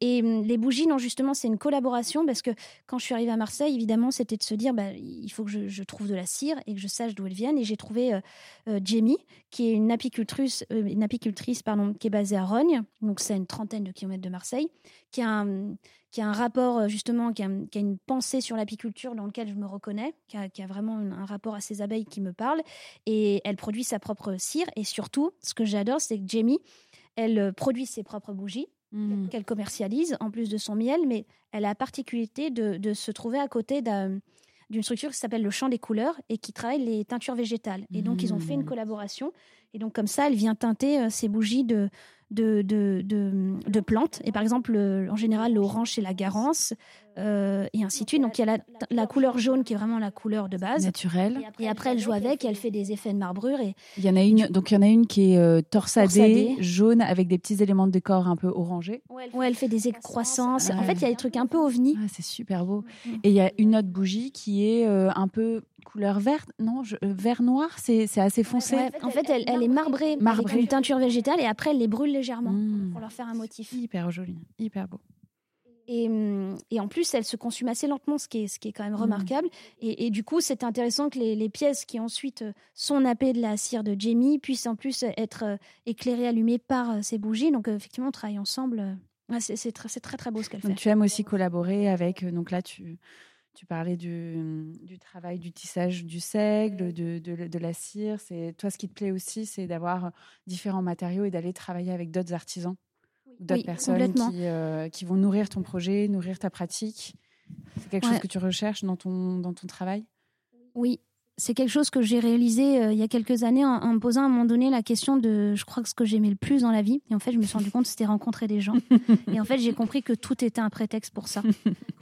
Et hum, les bougies, non, justement, c'est une collaboration parce que quand je suis arrivée à Marseille, évidemment, c'était de se dire, bah, il faut que je, trouve de la cire et que je sache d'où elle vient. Et j'ai trouvé euh, euh, Jamie, qui est une apicultrice, une apicultrice pardon, qui est basée à Rogne, donc c'est une trentaine de kilomètres de Marseille, qui a un qui a un rapport euh, justement, qui a, une pensée sur l'apiculture dans lequel je me reconnais, qui a, vraiment un rapport à ces abeilles qui me parle. Et elle produit sa propre cire. Et surtout, ce que j'adore, c'est que Jamie, elle euh, produit ses propres bougies. Mmh. qu'elle commercialise en plus de son miel, mais elle a la particularité de, se trouver à côté d'une structure qui s'appelle le Champ des couleurs et qui travaille les teintures végétales. Et donc, ils ont fait une mmh. collaboration. Et donc, comme ça, elle vient teinter euh, ses bougies de, de, de, de, plantes. Et par exemple, en général, l'orange, c'est la garance. euh, et ainsi de suite. Donc il y a la, couleur jaune qui est vraiment la couleur de base. Naturelle. Et après, elle joue avec et elle fait des effets de marbrure. Et... Il y en a une, donc il y en a une qui est euh, torsadée, jaune, avec des petits éléments de décor un peu orangés. Ouais, elle fait des excroissances. En fait, il y a des trucs un peu ovni. Ah, c'est super beau. Et il y a une autre bougie qui est euh, un peu couleur verte, non, vert noir, c'est assez foncé. en fait, elle, elle est marbrée, marbrée, avec une teinture végétale et après, elle les brûle légèrement mm. pour leur faire un motif. Hyper joli, hyper beau. Hum, et, en plus, elle se consume assez lentement, ce qui est, ce qui est quand même mmh. remarquable. Et, du coup, c'est intéressant que les, pièces qui ensuite euh, sont nappées de la cire de Jamie puissent en plus être euh, éclairées, allumées par euh, ces bougies. Donc, effectivement, on travaille ensemble. c'est très, très, très beau ce qu'elle fait. Tu aimes aussi collaborer avec. Donc là, tu, tu parlais du, du, travail du tissage du seigle, de, de, de la cire. Toi, ce qui te plaît aussi, c'est d'avoir différents matériaux et d'aller travailler avec d'autres artisans d'autres personnes qui, euh, qui, vont nourrir ton projet, nourrir ta pratique. C'est quelque chose que tu recherches dans ton, dans ton travail? Oui, c'est quelque chose que j'ai réalisé euh, il y a quelques années en, me posant à un moment donné la question de, je crois que ce que j'aimais le plus dans la vie. Et en fait, je me suis rendu compte c'était rencontrer des gens. et en fait, j'ai compris que tout était un prétexte pour ça.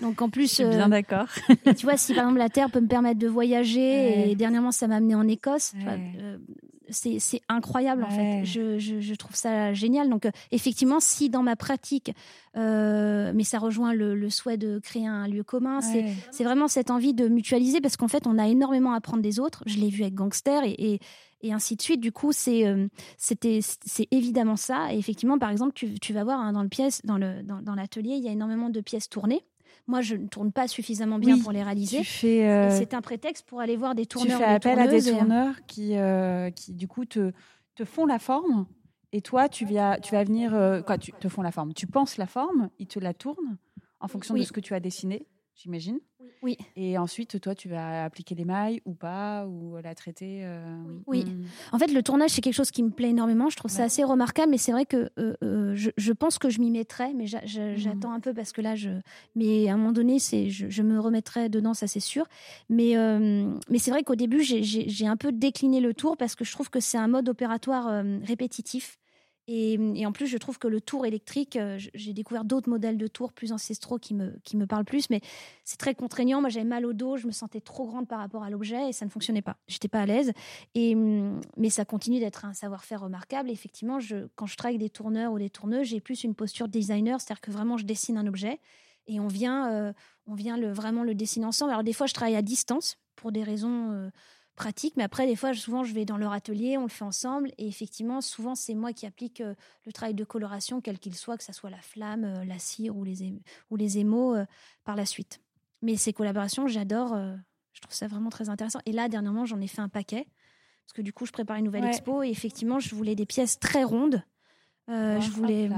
Donc en plus, je suis bien euh, d'accord. tu vois, si par exemple la Terre peut me permettre de voyager, et dernièrement ça m'a amené en Écosse c'est incroyable en fait. Je, je, trouve ça génial. Donc euh, effectivement, si dans ma pratique, euh, mais ça rejoint le, souhait de créer un lieu commun, c'est vraiment cette envie de mutualiser parce qu'en fait, on a énormément à apprendre des autres. Je l'ai vu avec Gangster et, et, ainsi de suite. Du coup, c'est euh, c'était c'est évidemment ça. Et effectivement, par exemple, tu, tu vas voir hein, dans le pièce, dans le dans l'atelier, il y a énormément de pièces tournées moi, je ne tourne pas suffisamment bien pour les réaliser. Euh, c'est un prétexte pour aller voir des tourneurs. Tu fais appel à des tourneurs qui, euh, qui, du coup, te, te font la forme. Et toi, tu, viens, tu vas venir. Euh, quoi, tu te font la forme. Tu penses la forme, ils te la tournent en fonction de ce que tu as dessiné j'imagine. Oui. Et ensuite, toi, tu vas appliquer les mailles ou pas, ou la traiter. Euh, oui. Hmm. En fait, le tournage, c'est quelque chose qui me plaît énormément. Je trouve ça assez remarquable, mais c'est vrai que euh, euh, je, pense que je m'y mettrai, mais hmm. j'attends un peu parce que là, je. Mais à un moment donné, c'est, je, me remettrai dedans, ça c'est sûr. Mais, mais c'est vrai qu'au début, j'ai un peu décliné le tour parce que je trouve que c'est un mode opératoire répétitif. Et, en plus, je trouve que le tour électrique, euh, j'ai découvert d'autres modèles de tours plus ancestraux qui me, qui me parlent plus, mais c'est très contraignant. Moi, j'avais mal au dos, je me sentais trop grande par rapport à l'objet et ça ne fonctionnait pas. J'étais pas à l'aise. Et, mais ça continue d'être un savoir-faire remarquable. Effectivement, quand je travaille avec des tourneurs ou des tourneuses, j'ai plus une posture designer, c'est-à-dire que vraiment, je dessine un objet et on vient, euh, on vient le, vraiment le dessiner ensemble. Alors, des fois, je travaille à distance pour des raisons. Euh, pratique. Mais après, des fois, souvent, je vais dans leur atelier, on le fait ensemble. Et effectivement, souvent, c'est moi qui applique euh, le travail de coloration, quel qu'il soit, que ce soit la flamme, euh, la cire ou les, ou les émaux euh, par la suite. Mais ces collaborations, j'adore. je trouve ça vraiment très intéressant. Et là, dernièrement, j'en ai fait un paquet. Parce que du coup, je prépare une nouvelle expo. Et effectivement, je voulais des pièces très rondes. je, voulais,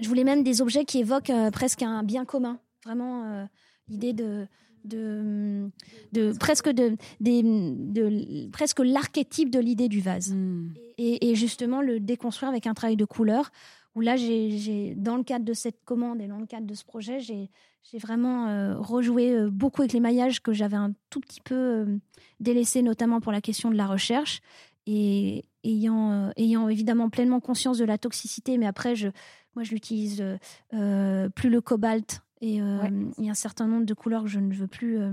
je voulais même des objets qui évoquent presque un bien commun. Vraiment, l'idée de de, de presque de, de, presque l'archétype de l'idée du vase hmm. et, justement le déconstruire avec un travail de couleur où là j'ai dans le cadre de cette commande et dans le cadre de ce projet j'ai vraiment euh, rejoué euh, beaucoup avec les maillages que j'avais un tout petit peu euh, délaissé notamment pour la question de la recherche et ayant ayant évidemment pleinement conscience de la toxicité mais après je moi je l'utilise plus le cobalt et euh, il y a un certain nombre de couleurs que je ne veux plus euh,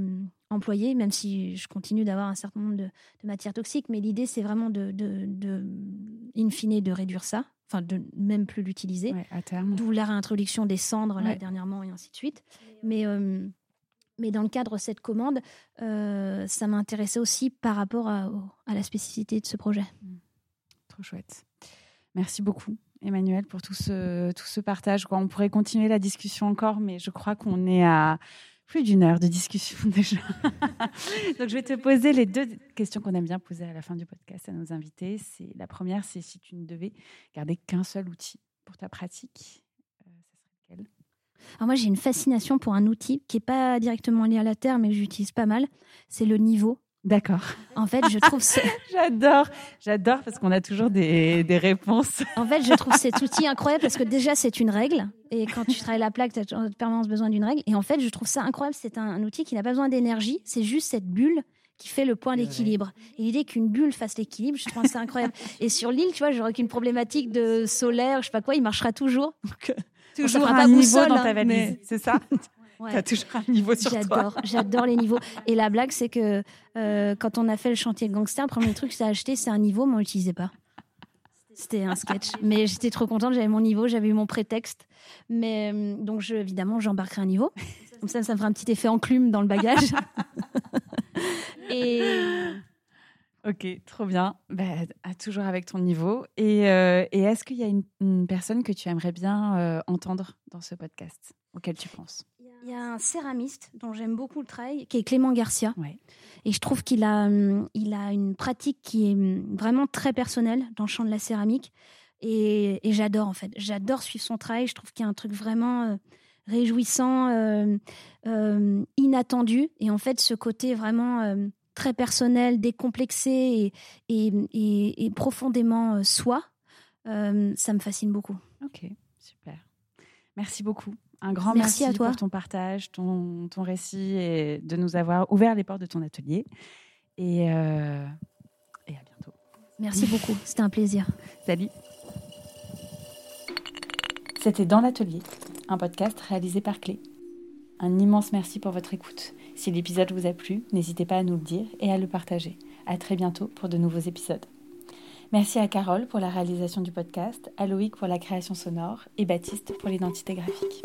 employer, même si je continue d'avoir un certain nombre de, matières toxiques. Mais l'idée, c'est vraiment de, de, in fine, de réduire ça, enfin, de même plus l'utiliser. à terme. D'où la réintroduction des cendres, là, dernièrement, et ainsi de suite. Mais, euh, mais dans le cadre de cette commande, ça m'intéressait aussi par rapport à, à, la spécificité de ce projet. Mmh. Trop chouette. Merci beaucoup. Emmanuel, pour tout ce, tout ce partage. On pourrait continuer la discussion encore, mais je crois qu'on est à plus d'une heure de discussion déjà. Donc, je vais te poser les deux questions qu'on aime bien poser à la fin du podcast à nos invités. C'est la première, c'est si tu ne devais garder qu'un seul outil pour ta pratique, euh, serait lequel? Alors moi, j'ai une fascination pour un outil qui n'est pas directement lié à la Terre, mais que j'utilise pas mal. C'est le niveau. D'accord. En fait, je trouve ça... j'adore, j'adore parce qu'on a toujours des, des, réponses. En fait, je trouve cet outil incroyable parce que déjà c'est une règle et quand tu travailles la plaque, tu as en permanence besoin d'une règle. Et en fait, je trouve ça incroyable. C'est un, outil qui n'a pas besoin d'énergie, c'est juste cette bulle qui fait le point d'équilibre. Et l'idée qu'une bulle fasse l'équilibre, je trouve ça incroyable. Et sur l'île, tu vois, j'aurais qu'une problématique de solaire, je sais pas quoi, il marchera toujours. toujours à un niveau dans ta hein, valise, c'est ça Tu as toujours un niveau sur toi. J'adore les niveaux. Et la blague, c'est que euh, quand on a fait le chantier gangster, le premier truc que j'ai acheté, c'est un niveau, mais on l'utilisait pas. C'était un sketch. Mais j'étais trop contente, j'avais mon niveau, j'avais eu mon prétexte. Mais euh, donc, je, évidemment, j'embarquerai un niveau. Comme ça, ça me fera un petit effet enclume dans le bagage. Et. Ok, trop bien. Bah, toujours avec ton niveau. Et, euh, est-ce qu'il y a une, personne que tu aimerais bien euh, entendre dans ce podcast, auquel tu penses? Il y a un céramiste dont j'aime beaucoup le travail, qui est Clément Garcia. Et je trouve qu'il a, hum, il a une pratique qui est hum, vraiment très personnelle dans le champ de la céramique. Et, j'adore, en fait. J'adore suivre son travail. Je trouve qu'il y a un truc vraiment euh, réjouissant, inattendu. Et en fait, ce côté vraiment très personnel, décomplexé et, profondément euh, soi, euh, ça me fascine beaucoup. Ok, super. Merci beaucoup. Un grand merci, à toi. pour ton partage, ton, ton, récit et de nous avoir ouvert les portes de ton atelier. Et, euh, et à bientôt. Merci beaucoup, c'était un plaisir. Salut. C'était Dans l'atelier, un podcast réalisé par Clé. Un immense merci pour votre écoute. Si l'épisode vous a plu, n'hésitez pas à nous le dire et à le partager. À très bientôt pour de nouveaux épisodes. Merci à Carole pour la réalisation du podcast, à Loïc pour la création sonore et Baptiste pour l'identité graphique.